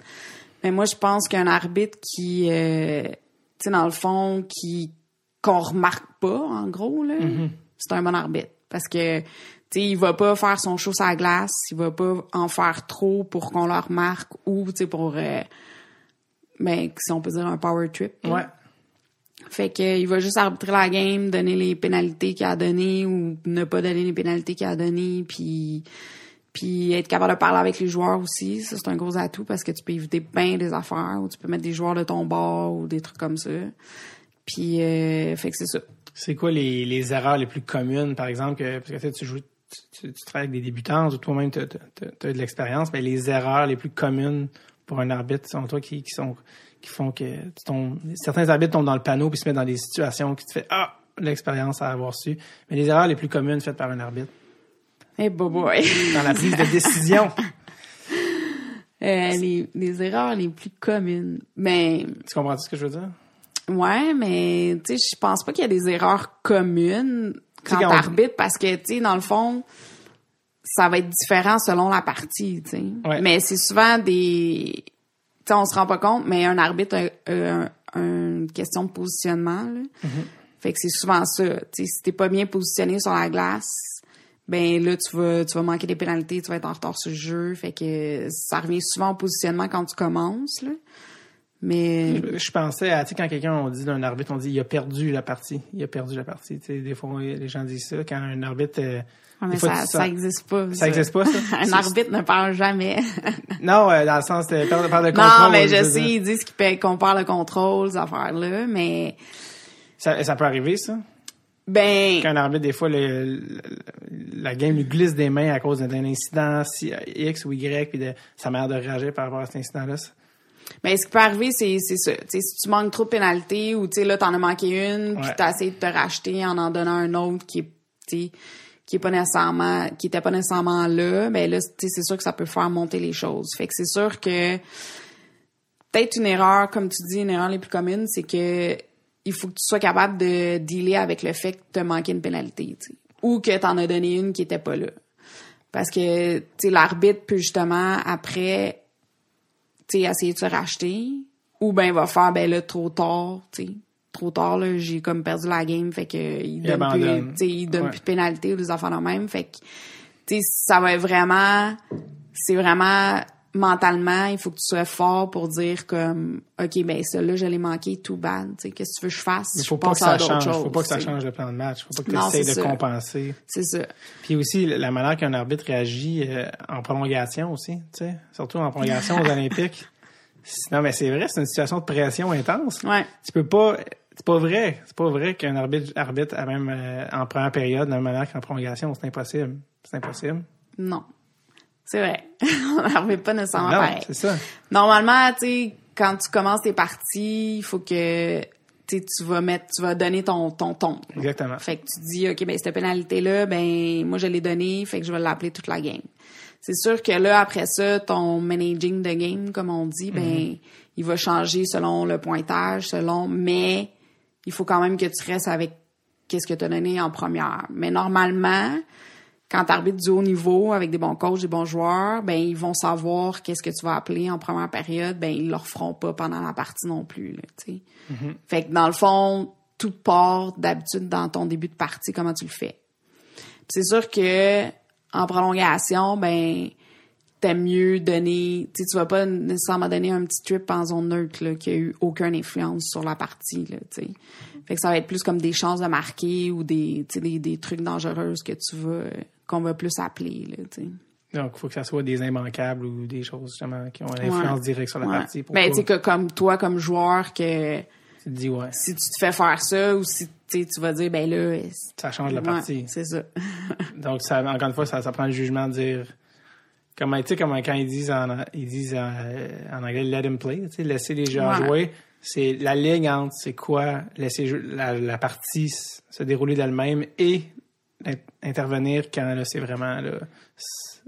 Mais moi je pense qu'un arbitre qui euh, tu sais dans le fond qui qu'on remarque pas en gros là, c'est un bon arbitre parce que tu sais il va pas faire son show sur la glace, il va pas en faire trop pour qu'on le remarque ou tu sais pour euh, ben si on peut dire un power trip. Ouais. Fait que il va juste arbitrer la game, donner les pénalités qu'il a données ou ne pas donner les pénalités qu'il a données, puis puis être capable de parler avec les joueurs aussi, ça c'est un gros atout parce que tu peux éviter bien des affaires ou tu peux mettre des joueurs de ton bord ou des trucs comme ça. Puis euh, fait que c'est ça. C'est quoi les, les erreurs les plus communes, par exemple, que, parce que tu joues tu, travailles avec des débutants ou toi-même tu as, de l'expérience, mais les erreurs les plus communes pour un arbitre, selon toi, qui, qui font que tu tombes, certains arbitres tombent dans le panneau puis se mettent dans des situations qui te fait ah l'expérience à avoir su. Mais les erreurs les plus communes faites par un arbitre? Hey, boy. Dans la prise de décision. Euh, les, les erreurs les plus communes. Mais. Tu comprends ce que je veux dire? Ouais, mais tu sais, je pense pas qu'il y a des erreurs communes quand t'arbitres parce que tu sais, dans le fond, ça va être différent selon la partie, tu sais. Mais c'est souvent des, tu sais, on se rend pas compte, mais un arbitre a, une question de positionnement. Là. Mm-hmm. Fait que c'est souvent ça. Tu sais, si t'es pas bien positionné sur la glace, ben là tu vas tu vas manquer des pénalités, tu vas être en retard sur le jeu, fait que ça revient souvent au positionnement quand tu commences là. Mais je, pensais à tu sais quand quelqu'un on dit d'un arbitre on dit il a perdu la partie, il a perdu la partie, tu sais des fois les gens disent ça quand un arbitre euh, mais ça, ça existe pas. Ça, existe pas, ça? un arbitre ne parle jamais. non, euh, dans le sens de perdre, de contrôle. Non, mais je, sais, ils disent qu'on perd le contrôle, ces affaires-là, mais... Ça, ça peut arriver, ça? Ben. Qu'un arbitre, des fois, le, la game lui glisse des mains à cause d'un incident X ou Y, puis de sa manière de réagir par rapport à cet incident-là. Ben, ce qui peut arriver, c'est, c'est ça. si tu manques trop de pénalités ou, tu sais, là, t'en as manqué une, puis t'as essayé de te racheter en en donnant un autre qui est, qui est pas nécessairement, qui était pas nécessairement là, ben là, c'est sûr que ça peut faire monter les choses. Fait que c'est sûr que, peut-être une erreur, comme tu dis, une erreur les plus communes, c'est que il faut que tu sois capable de dealer avec le fait que tu as manqué une pénalité, ou que tu en as donné une qui était pas là. Parce que tu l'arbitre peut justement après tu essayer de se racheter ou ben il va faire ben là trop tard, tu trop tard là, j'ai comme perdu la game fait que il donne plus il donne plus de pénalité ou des enfants de même fait que tu ça va être vraiment c'est vraiment mentalement, il faut que tu sois fort pour dire comme OK, ben ça là, je l'ai manqué tout bad, tu sais, qu'est-ce que tu veux que je fasse? Il faut pas que ça change, faut pas que ça change le plan de match, faut pas que tu essaies de compenser. C'est ça. Puis aussi la manière qu'un arbitre réagit euh, en prolongation aussi, tu sais, surtout en prolongation aux Olympiques. Non mais c'est vrai, c'est une situation de pression intense. Ouais. Tu peux pas c'est pas vrai, c'est pas vrai qu'un arbitre arbitre à même euh, en première période de la même manière qu'en prolongation, c'est impossible. C'est impossible. Non. C'est vrai. on n'arrive pas nécessairement non, c'est ça. Normalement, tu sais, quand tu commences tes parties, il faut que tu vas mettre, tu vas donner ton, ton ton. Exactement. Fait que tu dis, OK, ben, cette pénalité-là, ben, moi, je l'ai donnée, fait que je vais l'appeler toute la game. C'est sûr que là, après ça, ton managing de game, comme on dit, ben, mm-hmm. il va changer selon le pointage, selon, mais il faut quand même que tu restes avec qu'est-ce que tu as donné en première. Mais normalement, quand tu arbitres du haut niveau avec des bons coachs, des bons joueurs, ben ils vont savoir qu'est-ce que tu vas appeler en première période, ben ils le feront pas pendant la partie non plus là, tu mm-hmm. Fait que dans le fond, tout part d'habitude dans ton début de partie comment tu le fais. C'est sûr que en prolongation, ben t'aimes mieux donner, tu vas pas nécessairement donner un petit trip en zone neutre là, qui a eu aucune influence sur la partie là, tu sais. Fait que ça va être plus comme des chances de marquer ou des, des, des trucs dangereux que tu vas qu'on va plus appeler. Là, Donc, il faut que ça soit des immanquables ou des choses justement qui ont une influence directe sur la partie. Pour ben, tu sais, que comme toi, comme joueur, que tu dis, ouais. si tu te fais faire ça ou si tu vas dire, ben là. Ça change la partie. c'est ça. Donc, ça, encore une fois, ça, ça prend le jugement de dire. Comme, tu sais, comme quand ils disent en, ils disent en, anglais, let him play, tu sais, laisser les gens jouer. C'est la ligne entre c'est quoi laisser la, la partie se dérouler d'elle-même et intervenir quand c'est vraiment là,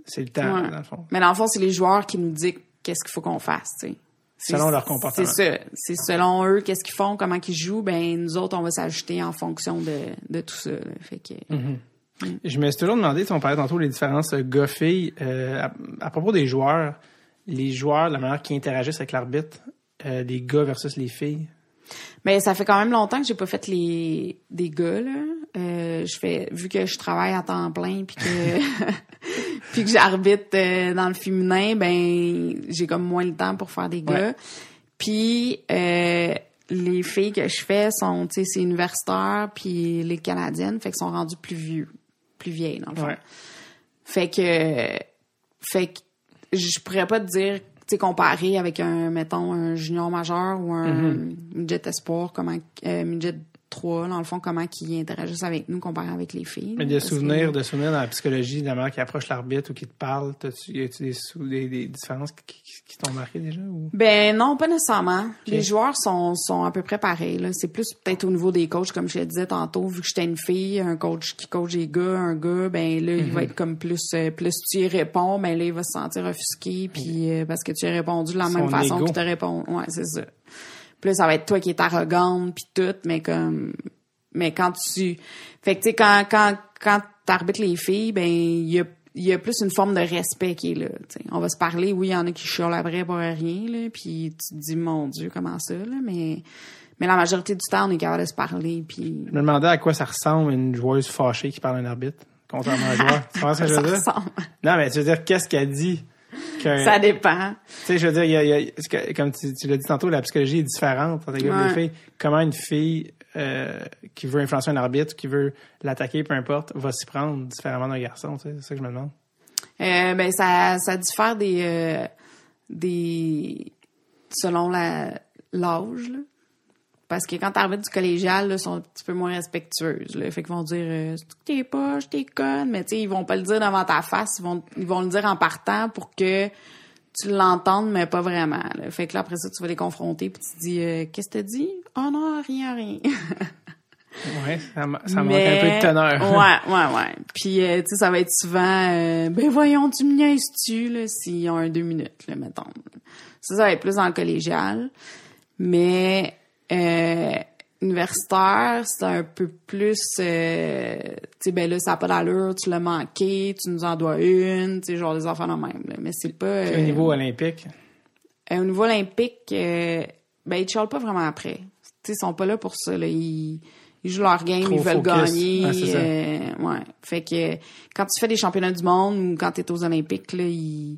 c'est le temps dans le fond. Mais dans le fond, c'est les joueurs qui nous disent qu'est-ce qu'il faut qu'on fasse, tu sais. Selon leur comportement. C'est ça. C'est selon eux, qu'est-ce qu'ils font, comment ils jouent, ben nous autres, on va s'ajuster en fonction de, de tout ça. Fait que, mm-hmm. mm. Je me suis toujours demandé, si on parlait tantôt des différences euh, gars-filles, euh, à, propos des joueurs, les joueurs, la manière qu'ils interagissent avec l'arbitre, euh, les gars versus les filles. Mais ben, ça fait quand même longtemps que j'ai pas fait les des gars là. Euh, je fais vu que je travaille à temps plein puis que puis que j'arbitre euh, dans le féminin, ben j'ai comme moins le temps pour faire des gars. Puis euh, les filles que je fais sont tu sais c'est universitaires puis les canadiennes fait qu'elles sont rendues plus vieux, plus vieilles dans le fond. Fait que fait que je pourrais pas te dire tu sais comparé avec un mettons un junior majeur ou un mm-hmm. midget espoir comment euh, midget trois, dans le fond, comment ils interagissent avec nous comparé avec les filles. Mais des parce que- souvenirs, de souvenirs dans la psychologie, de la manière qui approche l'arbitre ou qui te parle, t'as-tu, y a-tu des, des, des différences qui, qui, qui t'ont marqué déjà ou? Ben non, pas nécessairement. Les joueurs sont, sont à peu près pareils. là. C'est plus peut-être au niveau des coachs, comme je te disais tantôt, vu que j'étais une fille, un coach qui coach des gars, un gars, ben là, il va être comme plus euh, plus tu y réponds, ben là, il va se sentir offusqué, puis euh, parce que tu as répondu de la Son même façon qu'il te répond. Ouais, c'est ça. Puis là, ça va être toi qui es arrogante, puis tout, mais comme... Mais quand tu... Fait que, tu sais, quand, quand, quand t'arbitres les filles, ben, il y a, il y a plus une forme de respect qui est là. On va se parler, oui, il y en a qui chiolent après pour rien, là, puis tu te dis, mon Dieu, comment ça, là, mais... Mais la majorité du temps, on est capable de se parler, puis... Je me demandais à quoi ça ressemble une joueuse fâchée qui parle à un arbitre, contrairement à un joueur. Tu vois ce que je veux dire? ressemble. Non, mais tu veux dire, qu'est-ce qu'elle dit? Ça dépend. Tu sais, je veux dire, il y a, il y a- parce que, comme tu, tu l'as dit tantôt, la psychologie est différente entre les gars et les Ouais. filles. Comment une fille euh, qui veut influencer un arbitre, qui veut l'attaquer, peu importe, va s'y prendre différemment d'un garçon, tu sais, c'est ça que je me demande. Euh, ben ça ça diffère des euh, des selon la l'âge. Parce que quand t'arrives du collégial, là, ils sont un petit peu moins respectueuses. Là. Fait qu'ils vont dire euh, t'es poche, t'es conne, mais tu sais, ils vont pas le dire devant ta face, ils vont ils vont le dire en partant pour que tu l'entendes, mais pas vraiment. là. Fait que là, après ça, tu vas les confronter puis tu te dis euh, Qu'est-ce que t'as dit? Oh non, rien, rien. Ouais, ça, ça manque Mais- un peu de teneur. Ouais, ouais, ouais. Puis, euh, tu sais, ça va être souvent, euh, ben voyons, tu me niaises-tu, là, s'ils ont un deux minutes, là, mettons. Ça, ça va être plus dans le collégial. Mais, euh, universitaire, c'est un peu plus, euh, tu sais, ben là, ça n'a pas d'allure, tu l'as manqué, tu nous en dois une, tu sais, genre des enfants de même, là. Mais c'est pas... Puis euh, Au niveau olympique, euh, au niveau olympique, euh, ben ils chialent pas vraiment après. Tu sais, ils sont pas là pour ça. Là. Ils, ils jouent leur game, Trop ils veulent focus. gagner. Ah, euh, ouais. Fait que quand tu fais des championnats du monde ou quand tu es aux Olympiques, là, ils-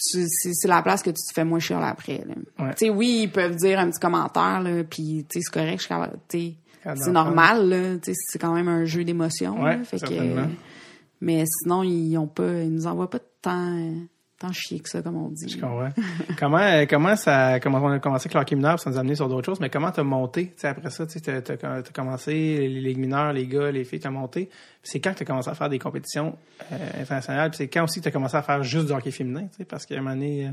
c'est la place que tu te fais moins chialer après. là. Ouais. Tu sais, oui, ils peuvent dire un petit commentaire, là, puis c'est correct, c'est normal, c'est quand même un jeu d'émotions. Ouais, mais sinon, ils ont pas, ils nous envoient pas de temps, tant chier que ça, comme on dit. je comprends. comment, euh, comment ça, comment on a commencé avec le hockey mineur, ça nous a amené sur d'autres choses, mais comment t'as monté, tu sais, après ça, tu t'as, commencé, les ligues mineures, les gars, les filles, t'as monté. Puis c'est quand que t'as commencé à faire des compétitions euh, internationales, puis c'est quand aussi que t'as commencé à faire juste du hockey féminin, tu sais, parce qu'à un moment donné, euh,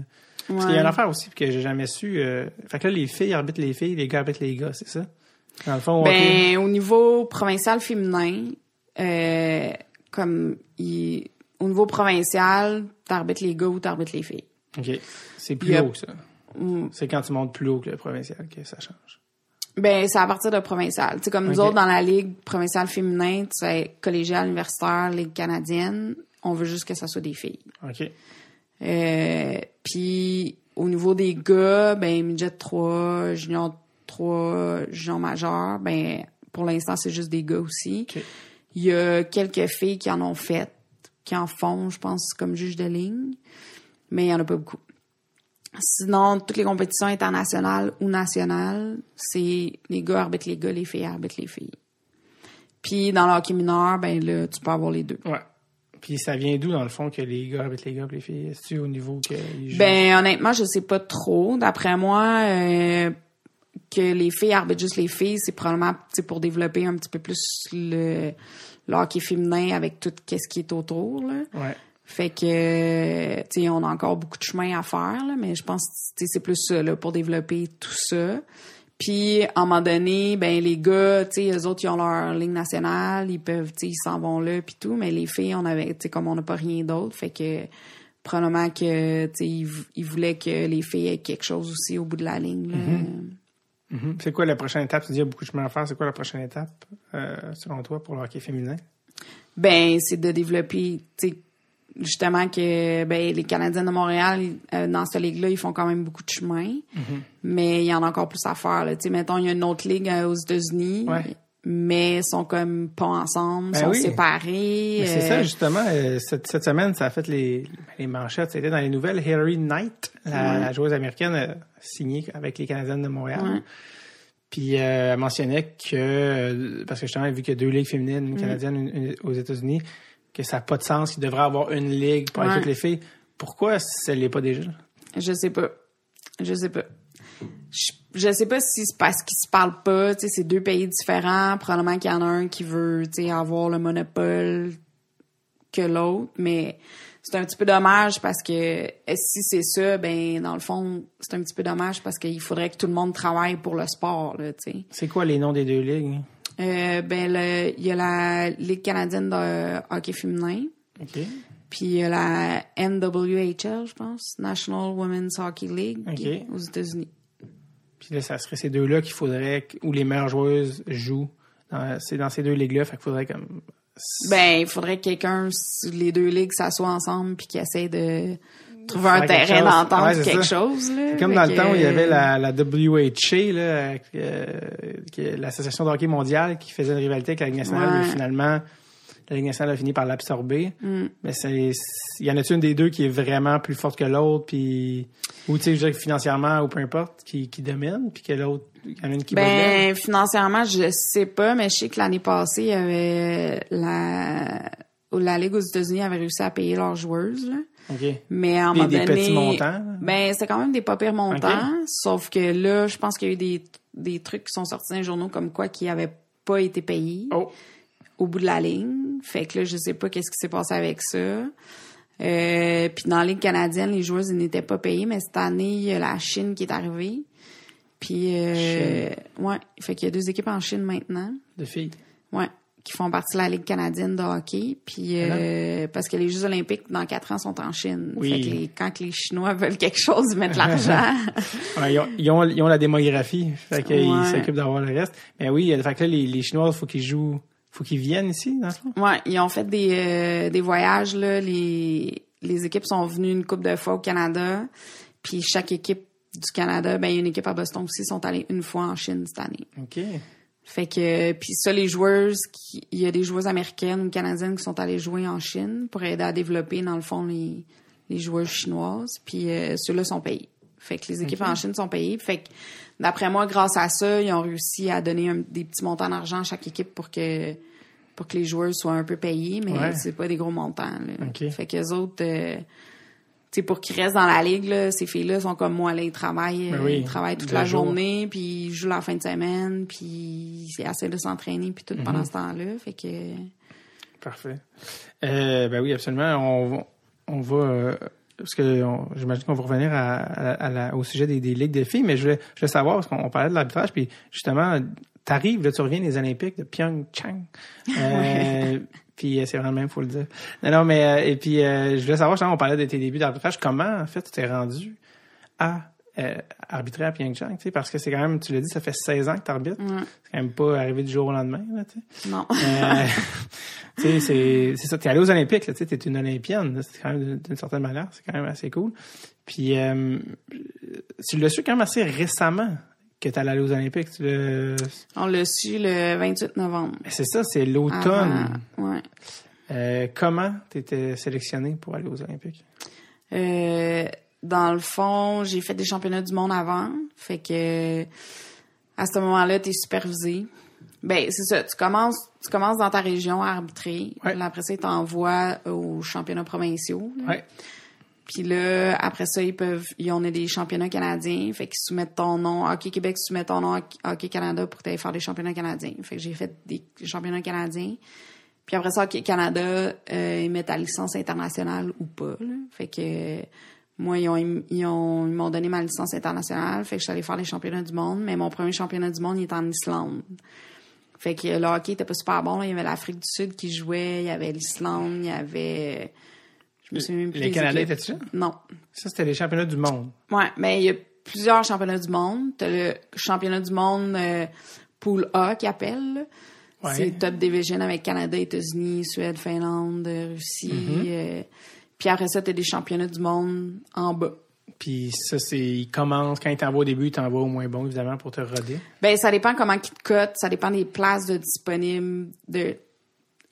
parce qu'il y a une affaire aussi que j'ai jamais su. euh, fait que là, les filles arbitrent les filles, les gars arbitrent les gars, c'est ça? Dans le fond, Ben, au niveau provincial féminin, comme il- au niveau provincial, t'arbitres les gars ou t'arbitres les filles. OK. C'est plus a- haut, ça. C'est quand tu montes plus haut que le provincial que ça change. Ben, c'est à partir de provincial. Tu sais, comme nous autres, dans la ligue provinciale féminin, tu sais, collégiale, universitaire, ligue canadienne, on veut juste que ça soit des filles. OK. Euh, puis au niveau des gars, ben midget 3, junior 3, junior majeur, ben pour l'instant c'est juste des gars aussi. OK. Il y a quelques filles qui en ont fait, qui en font, je pense, comme juge de ligne, mais il y en a pas beaucoup. Sinon, toutes les compétitions internationales ou nationales, c'est les gars arbitrent les gars, les filles arbitrent les filles. Puis dans le hockey mineur, ben là, tu peux avoir les deux. Ouais. Puis ça vient d'où, dans le fond, que les gars arbitrent les gars et les filles? Est-ce au niveau que? Ben honnêtement, je sais pas trop. D'après moi, euh, que les filles arbitrent juste les filles, c'est probablement pour développer un petit peu plus le, le hockey féminin avec tout ce qui est autour. Là. Ouais. Fait que tu sais, on a encore beaucoup de chemin à faire, là, mais je pense que tu sais, c'est plus ça là, pour développer tout ça. Puis à un moment donné, ben les gars, tu sais, eux autres ils ont leur ligne nationale, ils peuvent, tu sais, ils s'en vont là puis tout, mais les filles, on avait, tu sais, comme on n'a pas rien d'autre, fait que probablement que, tu sais, ils, vou- ils voulaient que les filles aient quelque chose aussi au bout de la ligne. Là. Mhm. C'est quoi la prochaine étape? Tu dis, il y a beaucoup de chemin à faire. C'est quoi la prochaine étape, euh, selon toi, pour le hockey féminin? Ben, c'est de développer, tu sais, justement que ben les Canadiens de Montréal euh, dans cette ligue là ils font quand même beaucoup de chemin mais il y en a encore plus à faire là tu sais mettons il y a une autre ligue euh, aux États-Unis Ouais. Mais ils sont comme pas ensemble Ben sont oui. séparés c'est euh, ça, justement. euh, cette, cette semaine, ça a fait les, les manchettes. C'était dans les nouvelles. Hillary Knight, la, Ouais. la joueuse américaine, a signé avec les Canadiennes de Montréal. Ouais. Puis euh, elle mentionnait que, parce que justement, vu qu'il y a deux ligues féminines, Mm. une canadienne une- une aux États-Unis, que ça n'a pas de sens, qu'il devrait avoir une ligue pour Ouais. toutes les filles. Pourquoi ça ne l'est pas déjà? je sais pas je sais pas je, sais pas si c'est parce qu'ils se parlent pas, tu sais, c'est deux pays différents. Probablement qu'il y en a un qui veut, tu sais, avoir le monopole que l'autre, mais c'est un petit peu dommage parce que euh, si c'est ça, ben dans le fond, c'est un petit peu dommage parce qu'il faudrait que tout le monde travaille pour le sport, là, tu sais. C'est quoi les noms des deux ligues? Euh, ben le- il y a la Ligue canadienne de hockey féminin, OK. puis il y a la NWHL, je pense, National Women's Hockey League aux États-Unis. Puis là, ça serait ces deux-là qu'il faudrait, où les meilleures joueuses jouent. C'est dans ces deux ligues-là, fait qu'il faudrait comme... Ben, il faudrait que quelqu'un, les deux ligues s'assoient ensemble puis qu'ils essaient de trouver un quelque terrain chose. d'entente Ouais, quelque chose. Là. Comme dans le temps où il y avait la, la WHA, là, euh, l'association de hockey mondiale, qui faisait une rivalité avec la Ligue nationale, Ouais. mais finalement, la Ligue nationale a fini par l'absorber. Mm. Mais c'est, il y en a-tu une des deux qui est vraiment plus forte que l'autre, puis ou tu sais, je dirais que financièrement ou peu importe, qui, qui domine, puis que l'autre, il y en a une qui Ben, financièrement, je sais pas, mais je sais que l'année passée, il y avait la, la Ligue aux États-Unis avait réussi à payer leurs joueuses, là. Mais à un moment des donné. petits montants? Ben, c'est quand même des pas pires montants. Sauf que là, je pense qu'il y a eu des, des trucs qui sont sortis dans les journaux comme quoi qui avaient pas été payés Oh, au bout de la ligne. Fait que là, je sais pas qu'est-ce qui s'est passé avec ça. Euh, puis dans la Ligue canadienne, les joueuses ils n'étaient pas payées, mais cette année, il y a la Chine qui est arrivée. Puis, euh, ouais, fait qu'il y a deux équipes en Chine maintenant. de filles. Ouais, qui font partie de la Ligue canadienne de hockey. Puis euh, parce que les Jeux olympiques dans quatre ans sont en Chine. Oui. Fait que les- quand les Chinois veulent quelque chose, ils mettent l'argent. Ouais, ils, ont, ils, ont, ils ont la démographie, fait qu'ils Ouais. s'occupent d'avoir le reste. Mais oui, fait que là, les, les Chinois, faut qu'ils jouent, faut qu'ils viennent ici, dans le ouais, ils ont fait des euh, des voyages là. Les les équipes sont venues une couple de fois au Canada. Puis chaque équipe du Canada, ben il y a une équipe à Boston aussi, sont allées une fois en Chine cette année. OK. Fait que puis ça les joueuses il y a des joueuses américaines ou canadiennes qui sont allées jouer en Chine pour aider à développer dans le fond les les joueuses chinoises puis euh, ceux-là sont payés. Fait que les équipes en Chine sont payées. Fait que d'après moi grâce à ça, ils ont réussi à donner un- des petits montants d'argent à chaque équipe pour que pour que les joueurs soient un peu payés, mais Ouais. c'est pas des gros montants. Là. Fait que les autres euh, tu pour qu'ils restent dans la ligue, là, ces filles-là sont comme moi, là, ils travaillent, Ben euh, oui, ils travaillent toute la jour. journée, puis ils jouent la fin de semaine, puis ils essaient de s'entraîner, puis tout Mhm. pendant ce temps-là. Fait que... Parfait. Euh, ben oui, absolument. On, va- on va, euh, parce que j'imagine qu'on va revenir à, à- à la- au sujet des, des ligues de filles, mais je voulais, je voulais savoir, parce qu'on on parlait de l'arbitrage, puis justement, t'arrives, là, tu reviens des Olympiques de Pyeongchang. Euh, Puis euh, c'est vraiment le même, faut le dire. Non, non, mais euh, et puis euh, je voulais savoir, justement, on parlait de tes débuts d'arbitrage, comment en fait tu t'es rendu à euh, arbitrer à Pyeongchang, tu parce que c'est quand même, tu l'as dit, ça fait 16 ans que tu arbitres. C'est quand même pas arrivé du jour au lendemain, là, tu. Non. Euh, tu c'est, ça. T'es allé aux Olympiques, tu t'es une Olympienne. C'est quand même d'une, certaine manière, c'est quand même assez cool. Puis, euh, tu l'as su quand même assez récemment que t'allais aller aux Olympiques. Tu On l'a su le 28 novembre. C'est ça, c'est l'automne. Avant- Ouais. Euh, comment t'étais sélectionné pour aller aux Olympiques? Euh, dans le fond, j'ai fait des championnats du monde avant. Fait que à ce moment-là, tu es supervisé. Ben, c'est ça. Tu commences, tu commences dans ta région à arbitrer. Ouais. Puis après ça, ils t'envoient aux championnats provinciaux. là. Ouais. Puis là, après ça, ils peuvent, ils ont des championnats canadiens. Fait qu'ils soumettent ton nom. Hockey Québec soumet ton nom à Hockey Canada pour t'aller faire des championnats canadiens. Fait que j'ai fait des championnats canadiens. Puis après ça, Hockey Canada, euh, ils mettent ta licence internationale ou pas. là. Fait que moi, ils ont, ils ont, ils m'ont donné ma licence internationale. Fait que je suis allée faire les championnats du monde. Mais mon premier championnat du monde, il est en Islande. Fait que le hockey était pas super bon. là. Il y avait l'Afrique du Sud qui jouait, il y avait l'Islande, il y avait... Je me souviens même plus Les des Canadiens étaient-tu là? Non. Ça, c'était les championnats du monde. Ouais, mais il y a plusieurs championnats du monde. T'as le championnat du monde euh, Pool A qui appelle. Ouais. C'est Top Division avec Canada, États-Unis, Suède, Finlande, Russie. Mm-hmm. euh, puis après ça, t'as des championnats du monde en bas. Puis ça, c'est, ils commencent, quand ils t'envoient au début, ils t'envoient au moins bon, évidemment, pour te roder. Ben, ça dépend comment ils te cotent, ça dépend des places de disponibles. De...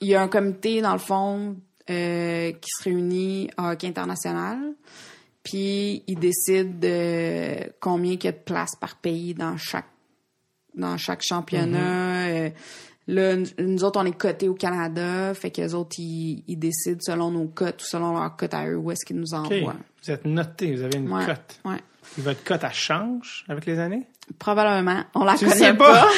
Il y a un comité, dans le fond, euh, qui se réunit à Hockey International. Puis, ils décident de combien il y a de places par pays dans chaque dans chaque championnat. Euh, là, nous autres, on est cotés au Canada. Fait que les autres, ils, ils décident selon nos cotes ou selon leurs cotes à eux où est-ce qu'ils nous envoient. Vous êtes noté, vous avez une Ouais, cote. ouais. Et votre cote, elle change avec les années? Probablement. On la Tu connaît sais pas. pas?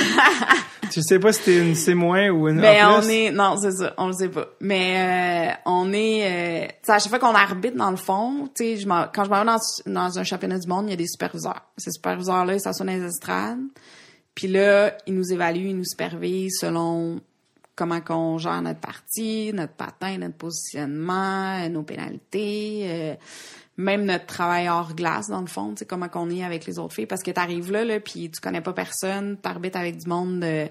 tu sais pas si t'es une C- ou une Ben, A+. on est, non, c'est ça, on le sait pas. Mais, euh, on est, euh, tu sais, à chaque fois qu'on arbitre, dans le fond, tu sais, je quand je m'en vais dans, dans un championnat du monde, il y a des superviseurs. Ces superviseurs-là, ils s'assoient dans les estrades. Puis là, ils nous évaluent, ils nous supervisent selon comment qu'on gère notre partie, notre patin, notre positionnement, euh, nos pénalités, euh, même notre travail hors glace, dans le fond, tu sais, comment qu'on est avec les autres filles. Parce que t'arrives là, là, puis tu connais pas personne, t'arbitres avec du monde de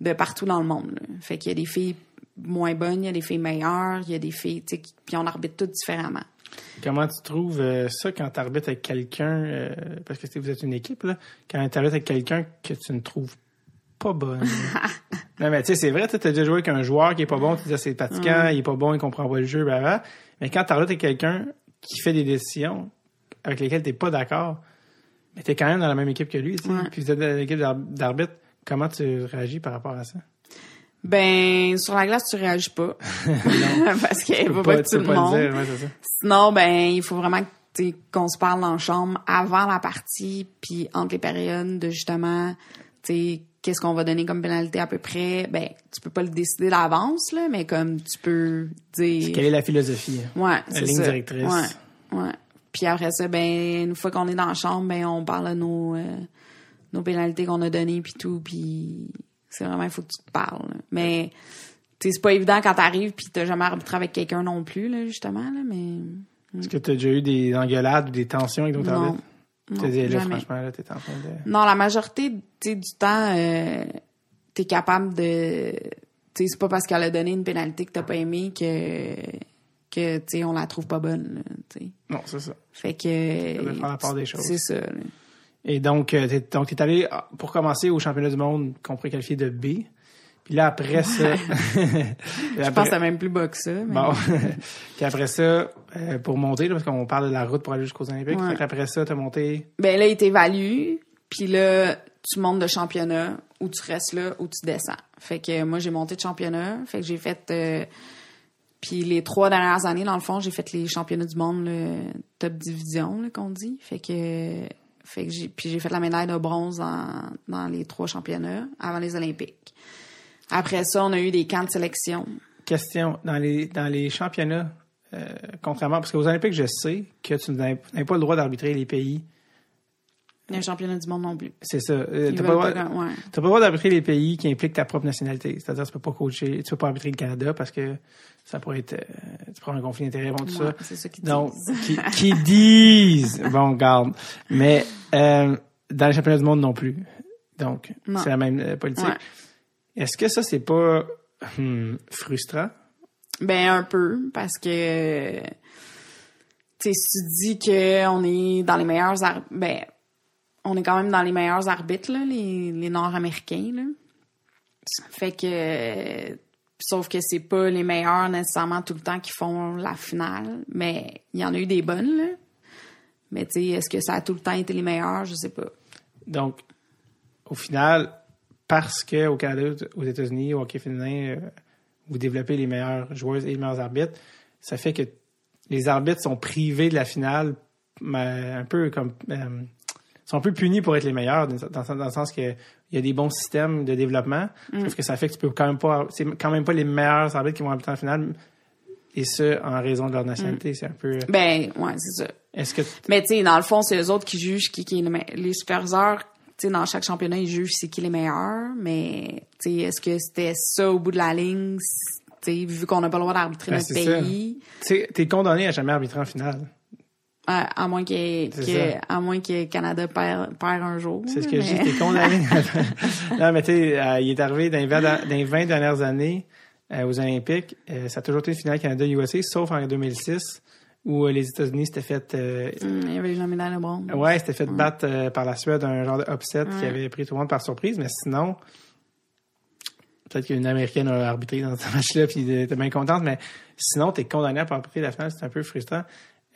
de partout dans le monde. Là. Fait qu'il y a des filles moins bonnes, il y a des filles meilleures, il y a des filles, tu puis on arbitre toutes différemment. Comment tu trouves euh, ça quand tu arbitres avec quelqu'un, euh, parce que vous êtes une équipe, là, quand tu arbitres avec quelqu'un que tu ne trouves pas bonne? non, mais tu sais, c'est vrai, tu as déjà joué avec un joueur qui est pas bon, tu dis ah, c'est fatigant, il est pas bon, il comprend pas le jeu, blablabla. Mais quand tu arbitres avec quelqu'un qui fait des décisions avec lesquelles tu pas d'accord, mais tu es quand même dans la même équipe que lui, Ouais. puis vous êtes dans l'équipe d'ar- d'arbitre, comment tu réagis par rapport à ça? Ben, sur la glace, tu réagis pas. Parce qu'il faut pas tu tout le pas monde. dire, ouais, ça. Sinon, ben, il faut vraiment que, qu'on se parle dans la chambre avant la partie, puis entre les périodes de justement, tu sais, qu'est-ce qu'on va donner comme pénalité à peu près. Ben, tu peux pas le décider d'avance, là, mais comme tu peux dire... Quelle est la philosophie? Ouais, c'est ligne ça. directrice. Ouais, ouais. Puis après ça, ben une fois qu'on est dans la chambre, ben on parle de nos euh, nos pénalités qu'on a données puis tout, puis c'est vraiment il faut que tu te parles. là. Mais c'est pas évident quand t'arrives puis t'as jamais arbitré avec quelqu'un non plus là justement là, mais Est-ce que tu as déjà eu des engueulades ou des tensions avec d'autres non. arbitres? Non, là, franchement, là, t'es en train de... Non, la majorité du temps, euh, t'es capable de. C'est pas parce qu'elle a donné une pénalité que t'as pas aimé que que tu on la trouve pas bonne. Là. Non, c'est ça. fait que. de faire la part des choses. C'est ça. là. Et donc, euh, donc, t'es allé, ah, pour commencer, au championnat du monde qu'on pourrait qualifier de B. Puis là, après ça... Je pense que c'est même plus bas que ça. Mais... Bon. Puis après ça, euh, pour monter, là, parce qu'on parle de la route pour aller jusqu'aux Olympiques. Ouais. Fait qu'après ça, t'as monté... Ben là, il t'évalue, puis là, tu montes de championnat, ou tu restes là, ou tu descends. Fait que moi, j'ai monté de championnat, fait que j'ai fait... euh, puis les trois dernières années, dans le fond, j'ai fait les championnats du monde, le top division, qu'on dit. Fait que... Fait que j'ai, puis j'ai fait la médaille de bronze dans, les trois championnats avant les Olympiques. Après ça, on a eu des camps de sélection. Question, dans les, dans les championnats, euh, contrairement... Parce qu'aux Olympiques, je sais que tu n'avais pas le droit d'arbitrer les pays. Les championnats du monde non plus. C'est ça. Euh, t'as pas le pas ouais. Pas le droit d'arbitrer les pays qui impliquent ta propre nationalité. C'est-à-dire, tu peux pas coacher, tu peux pas arbitrer le Canada parce que ça pourrait être, euh, tu prends un conflit d'intérêts, bon, tout Ouais, ça. c'est ça qu'ils disent. qui, qui disent, bon, garde. Mais, euh, dans les championnats du monde non plus. Donc, c'est la même euh, politique. Ouais. Est-ce que ça, c'est pas, hmm, frustrant? Ben un peu parce que tu sais si tu dis que on est dans les meilleurs ben on est quand même dans les meilleurs arbitres là, les, les Nord-Américains. Fait que sauf que c'est pas les meilleurs nécessairement tout le temps qui font la finale, mais il y en a eu des bonnes. Mais tu sais est-ce que ça a tout le temps été les meilleurs, je sais pas. Donc, au final, parce que au Canada, aux États-Unis, au hockey féminin, euh, vous développez les meilleures joueuses et les meilleurs arbitres, ça fait que les arbitres sont privés de la finale, mais un peu comme euh, sont un peu punis pour être les meilleurs, dans, dans- dans le sens que il y a des bons systèmes de développement, sauf que ça fait que tu peux quand même pas, c'est quand même pas les meilleurs arbitres qui vont arbitrer en finale, et ce en raison de leur nationalité. C'est un peu. Ben ouais, c'est ça. Est-ce que Mais tu sais, dans le fond, c'est eux autres qui jugent qui, qui est le me- les superviseurs. Tu sais, dans chaque championnat, ils jugent c'est qui les meilleurs. Mais tu sais, est-ce que c'était ça au bout de la ligne? Tu sais, vu qu'on n'a pas le droit d'arbitrer Ben, notre pays, tu es condamné à jamais arbitrer en finale? À, à moins que, ça. à moins que le Canada perd, perd un jour. C'est ce que mais- je dis, t'es condamné. non, mais tu sais, euh, il est arrivé dans les 20, dans les 20 dernières années euh, aux Olympiques. euh, ça a toujours été une finale Canada-USA, sauf en 2006, où les États-Unis s'étaient fait... Hum, il y avait eu la médaille de bronze. ouais, s'étaient fait battre par la Suède, un genre de upset qui avait pris tout le monde par surprise. Mais sinon, peut-être qu'une Américaine a arbitré dans ce match-là, puis était bien contente. Mais sinon, t'es condamné à pas arbitrer la finale. C'est un peu frustrant.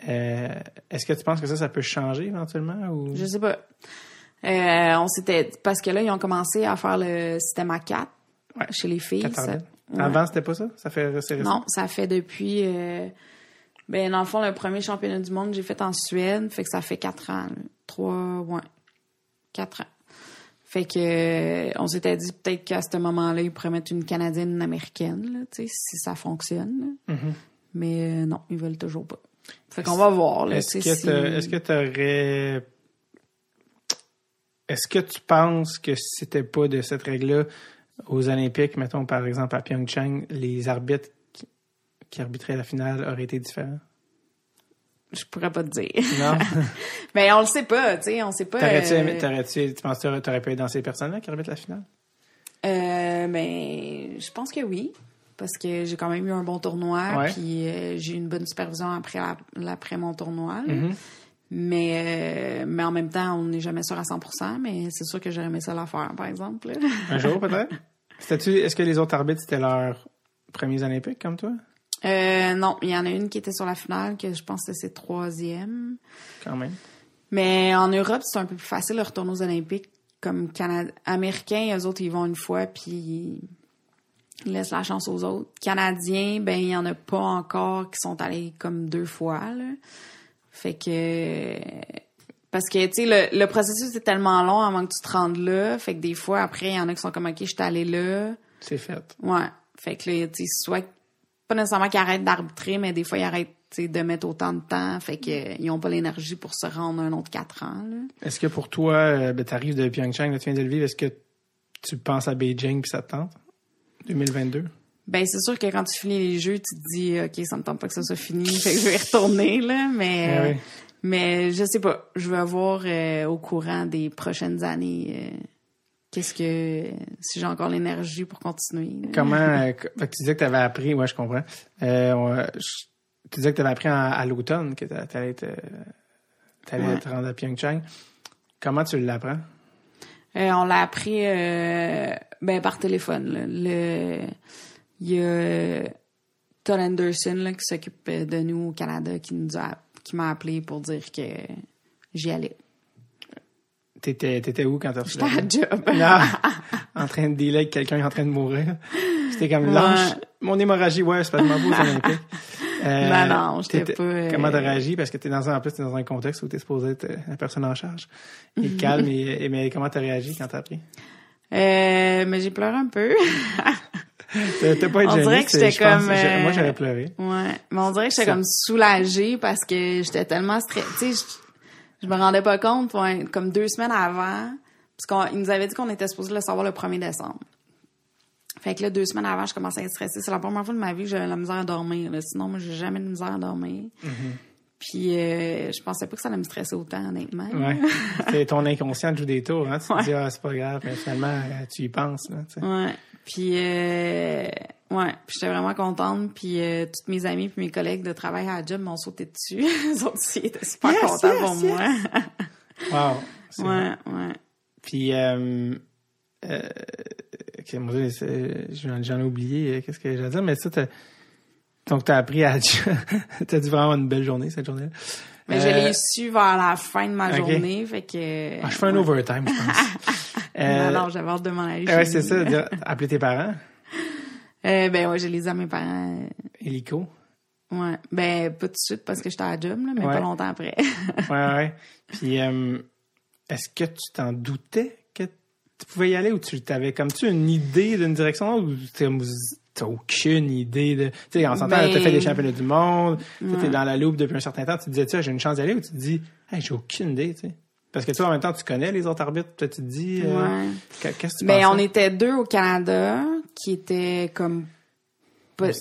Euh, Est-ce que tu penses que ça, ça peut changer éventuellement? Ou... Je sais pas. Euh, on s'était parce que là ils ont commencé à faire le système A4 Ouais. chez les filles. Ça- ouais. Avant, c'était pas ça? Ça fait? Non, ça fait depuis euh, Ben, dans le fond, le premier championnat du monde, j'ai fait en Suède, fait que ça fait quatre ans. Trois, ouais. Quatre ans. Fait que, on s'était dit peut-être qu'à ce moment-là, ils pourraient mettre une Canadienne, une Américaine, là, tu sais, si ça fonctionne. Mhm. Mais euh, non, ils veulent toujours pas. Fait qu'on va voir, Est-ce que si- est-ce que tu aurais. Est-ce que tu penses que si c'était pas de cette règle-là aux Olympiques, mettons par exemple à Pyeongchang, les arbitres qui, qui arbitraient la finale auraient été différents? Je pourrais pas te dire. Non? Mais on le sait pas, tu sais, on sait pas. T'aurais-tu euh, t'aurais-tu- tu penses que t'aurais pu être dans ces personnes-là qui arbitrent la finale? Euh, ben, je pense que oui. Parce que j'ai quand même eu un bon tournoi, Ouais. puis euh, j'ai eu une bonne supervision après, la- après mon tournoi. Mhm. Mais, euh, mais en même temps, on n'est jamais sûr à 100%, mais c'est sûr que j'aurais aimé ça la faire, par exemple. Un jour peut-être? Est-ce que les autres arbitres, c'était leurs premiers Olympiques comme toi? Euh, non, il y en a une qui était sur la finale, que je pense que c'est troisième. Quand même. Mais en Europe, c'est un peu plus facile de retourner aux Olympiques. Comme Canada Américains, eux autres, ils vont une fois, puis ils laissent la chance aux autres. Canadiens, ben, il y en a pas encore qui sont allés comme deux fois, là. Fait que... Parce que, tu sais, le, le processus est tellement long avant que tu te rendes là. Fait que des fois, après, il y en a qui sont comme, OK, je suis allé là. C'est fait. Ouais. Fait que là, tu sais, soit pas nécessairement qu'ils arrêtent d'arbitrer, mais des fois ils arrêtent tu de mettre autant de temps, fait que euh, ils ont pas l'énergie pour se rendre un autre quatre ans. Est-ce que pour toi, euh, ben, t'arrives de Pyeongchang, là, tu viens de le vivre, est-ce que tu penses à Beijing puis ça te tente? 2022? Ben c'est sûr que quand tu finis les jeux, tu te dis ok ça me tente pas que ça soit fini, fait que je vais y retourner là, mais Ah oui. mais je sais pas, je vais voir euh, au courant des prochaines années euh, qu'est-ce que si j'ai encore l'énergie pour continuer. là. Comment, euh, tu disais que tu avais appris, ouais, je comprends. On, je- tu disais que tu avais appris en- à l'automne que tu allais te, t'allais Ouais. te rendre à Pyeongchang. Comment tu l'apprends? Euh, on l'a appris euh, ben, par téléphone. là. Le, il y a Todd Anderson là, qui s'occupe de nous au Canada qui nous a qui m'a appelé pour dire que j'y allais. T'étais, t'étais où quand t'as reçu J'étais à job. Non, en train de dealer avec quelqu'un en train de mourir. C'était comme Ouais. lâche. Mon hémorragie, ouais, c'est pas beau aux Olympiques. Euh, Non, non, j'étais pas, euh, Comment t'as réagi? Parce que t'es dans un, en plus, t'es dans un contexte où t'es supposé être euh, la personne en charge. Et calme, et, et- mais comment t'as réagi quand t'as appris? Euh, mais j'ai pleuré un peu. T'as pas été On dirait que j'étais comme, j'ai- euh, Moi, j'aurais pleuré. Ouais, mais on dirait que j'étais comme soulagée parce que j'étais tellement stressée. Tu sais, je, je me rendais pas compte, ouais, comme deux semaines avant, parce qu'ils nous avaient dit qu'on était supposé le savoir le 1er décembre. Fait que là, deux semaines avant, je commençais à être stressée. C'est la première fois de ma vie que j'avais la misère à dormir. là. Sinon, moi, j'ai jamais de misère à dormir. Puis, euh, je pensais pas que ça allait me stresser autant, honnêtement. Ouais. C'est ton inconscient joue des tours, hein. Tu te dis, ah, c'est pas grave, mais finalement, euh, tu y penses, là. Ouais. Puis, euh, ouais. Puis, j'étais vraiment contente. Puis, euh, toutes mes amis puis mes collègues de travail à la job m'ont sauté dessus. Ils autres aussi étaient super Yes, contents yes, pour yes. moi. Wow. Ouais, ouais. Puis, euh, euh, ok, mon Dieu, j'en ai oublié, euh, qu'est-ce que j'allais dire, mais ça, t'as, donc t'as appris à, t'as dû vraiment avoir une belle journée, cette journée-là. Mais je Euh, l'ai su vers la fin de ma journée, fait que... ah, je fais un ouais. overtime, je pense. Euh, Non, non, j'avais hâte de m'en aller. euh, ouais, c'est ça, dire, appeler tes parents, Euh, ben ouais, je les ai à mes parents. euh, hélico? Ouais. Ben, pas tout de suite parce que j'étais à la job, là, mais Ouais. pas longtemps après. Ouais, ouais. Puis, euh, est-ce que tu t'en doutais? Tu pouvais y aller ou tu t'avais comme tu une idée d'une direction ou t'as t'as aucune idée de, tu sais, en s'entend, Ben- t'as fait des championnats du monde, tu Ouais. t'es dans la loupe depuis un certain temps, tu te disais, tu j'ai une chance d'y aller ou tu te dis, hey, j'ai aucune idée, tu sais. Parce que toi, en même temps, tu connais les autres arbitres, toi, tu te dis, euh, Ouais. qu'est- qu'est-ce que tu Ben, pensais? on était deux au Canada qui étaient comme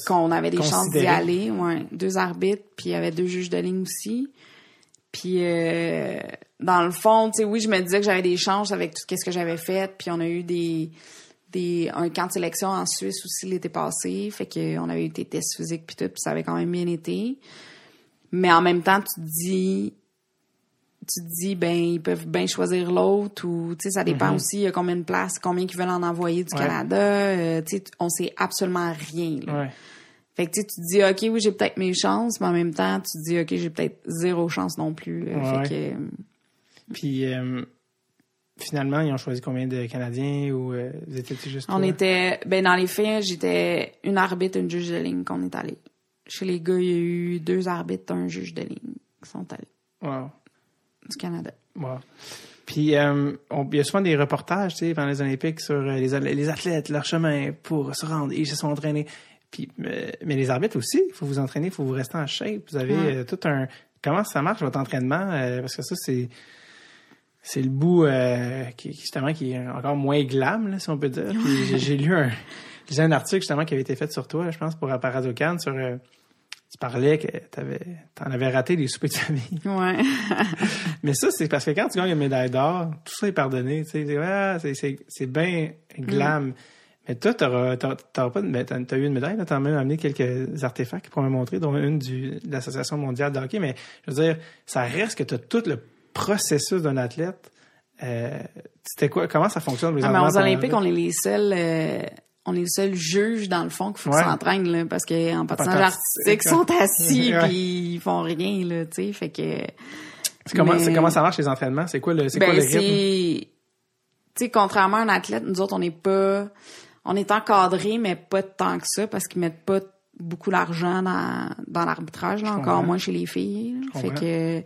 qu'on avait des chances d'y aller, ouais, deux arbitres, puis il y avait deux juges de ligne aussi. Puis euh, dans le fond, tu sais, oui, je me disais que j'avais des chances avec tout ce que j'avais fait, puis on a eu des des un camp de sélection en Suisse aussi l'été passé, fait que on avait eu des tests physiques puis tout, puis ça avait quand même bien été. Mais en même temps, tu te dis tu te dis ben ils peuvent bien choisir l'autre ou tu sais ça dépend aussi il y a combien de places combien qu'ils veulent en envoyer du Mhm. Ouais. Canada euh, tu sais on sait absolument rien là. Ouais. fait que tu te dis ok oui j'ai peut-être mes chances mais en même temps tu te dis ok j'ai peut-être zéro chance non plus là. Ouais. fait que euh, Puis, euh, finalement, ils ont choisi combien de Canadiens ou euh, vous étiez juste on toi? était ben dans les faits j'étais une arbitre une juge de ligne qu'on est allé chez les gars, il y a eu deux arbitres, un juge de ligne qui sont allés Wow. du Canada. Wow. Puis, euh, on- il y a souvent des reportages, tu sais, pendant les Olympiques sur les, les athlètes, leur chemin pour se rendre. Ils se sont entraînés. Puis, mais les arbitres aussi, il faut vous entraîner, il faut vous rester en shape. Vous avez Ouais. tout un... Comment ça marche, votre entraînement? Euh, parce que ça, c'est... C'est le bout euh, qui, justement qui est encore moins glam, là, si on peut dire. J'ai- lu un, j'ai un article justement qui avait été fait sur toi, là, je pense, pour Apparado Cannes, sur euh, tu parlais que t'avais t'en avais raté des soupers de famille. Ouais. Mais ça, c'est parce que quand tu gagnes une médaille d'or, tout ça est pardonné. Tu sais, c'est ah, c'est- c'est c'est bien glam. Mais toi, t'auras t'auras- pas ben, t'as eu une médaille, là, t'as même amené quelques artefacts pour me montrer, dont une du, de l'Association mondiale de hockey. Mais je veux dire, ça reste que t'as tout le processus d'un athlète. Euh, C'était quoi? Comment ça fonctionne? Ah, mais aux Olympiques, on est les seuls, euh, on est les seuls juges dans le fond qu'il faut Ouais. qu'ils s'entraînent là, parce qu'en patinage artistique, ils sont assis puis ils font rien là, tu sais, fait que. C'est comment, mais- c'est comment ça marche les entraînements? C'est quoi le, c'est quoi Ben le rythme? c'est, tu sais, contrairement à un athlète, nous autres on n'est pas, on est encadré mais pas tant que ça parce qu'ils mettent pas beaucoup d'argent dans dans l'arbitrage, encore moins chez les filles. là. Fait que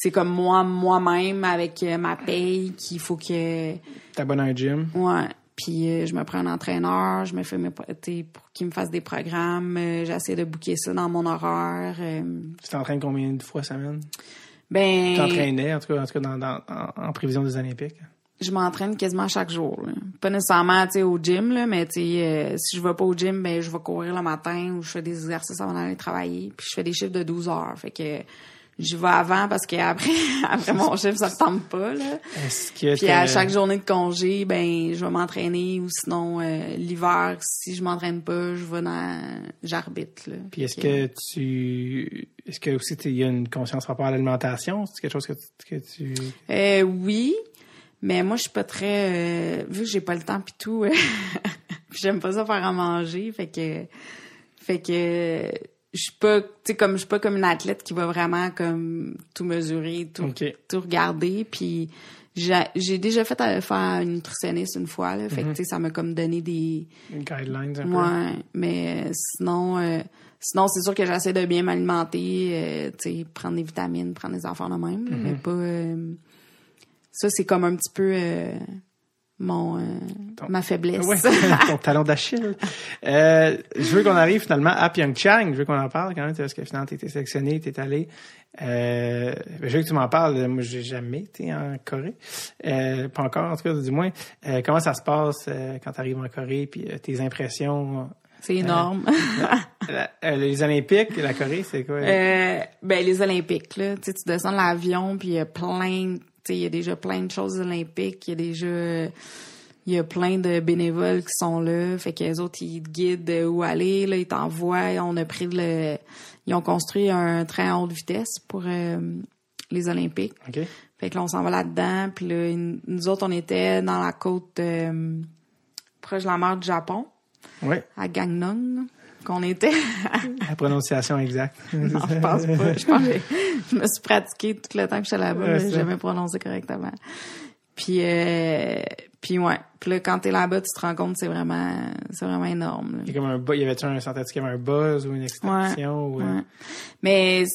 c'est comme moi moi-même avec euh, ma paye qu'il faut que T'abonnes à un gym? Ouais. Puis euh, je me prends un entraîneur, je me fais mes, pour qu'il me fasse des programmes, euh, j'essaie de booker ça dans mon horaire. Tu t'entraînes combien de fois semaine? ben, Tu t'entraînais, en tout cas, en, tout cas dans, dans- en, en prévision des Olympiques? je m'entraîne quasiment chaque jour. là. Pas nécessairement au gym, là, mais euh, si je vais pas au gym, ben je vais courir le matin ou je fais des exercices avant d'aller travailler. Puis je fais des chiffres de 12 heures. Fait que je vais avant parce qu'après après mon chiffre, ça tente pas. Là. Est-ce que Puis à chaque journée de congé, ben je vais m'entraîner ou sinon euh, l'hiver, si je m'entraîne pas, je vais dans j'arbitre. là. Puis est-ce que tu est-ce que aussi il y a une conscience par rapport à l'alimentation? C'est quelque chose que tu, que tu... Euh, oui, mais moi je suis pas très euh, vu que j'ai pas le temps pis tout. J'aime pas ça faire à manger, fait que fait que je suis pas tu sais comme je suis pas comme une athlète qui va vraiment comme tout mesurer, tout tout regarder. Puis j'ai déjà fait euh, faire une nutritionniste une fois là, fait que tu sais ça m'a comme donné des guidelines un peu? Ouais, mais euh, sinon, euh, sinon c'est sûr que j'essaie de bien m'alimenter, euh, tu sais, prendre des vitamines, prendre des affaires de même, mais pas. euh, ça c'est comme un petit peu euh, mon euh, ma faiblesse. Ouais, ton talon d'Achille. Euh, je veux qu'on arrive finalement à Pyeongchang. Je veux qu'on en parle quand même, parce que finalement, été sélectionné, tu es allé. Euh, je veux que tu m'en parles. Moi, j'ai jamais été en Corée. Euh, pas encore, en tout cas, du moins. Euh, comment ça se passe euh, quand tu arrives en Corée, puis tes impressions. c'est énorme. Euh, les Olympiques, la Corée, c'est quoi? Euh, ben les Olympiques là, tu sais, tu descends de l'avion puis il y a plein, sais, il y a déjà plein de choses olympiques, il y a déjà il y a plein de bénévoles qui sont là, fait que les autres ils te guident où aller, là ils t'envoient, on a pris le ils ont construit un train à haute vitesse pour euh, les Olympiques. Fait que là on s'en va là-dedans, puis là nous autres on était dans la côte euh, proche de la mer du Japon, à Gangneung qu'on était. la prononciation exacte. Non, je pense pas. Je pense que j'ai- je me suis pratiquée tout le temps que j'étais là-bas, Ouais, j'ai jamais prononcé correctement. Puis, euh, puis ouais. Puis là, quand t'es là-bas, tu te rends compte que c'est vraiment, c'est vraiment énorme. Il y comme un il y avait-tu un sentais qu'il y avait un buzz ou une excitation? ou, euh, Ouais. Mais, tu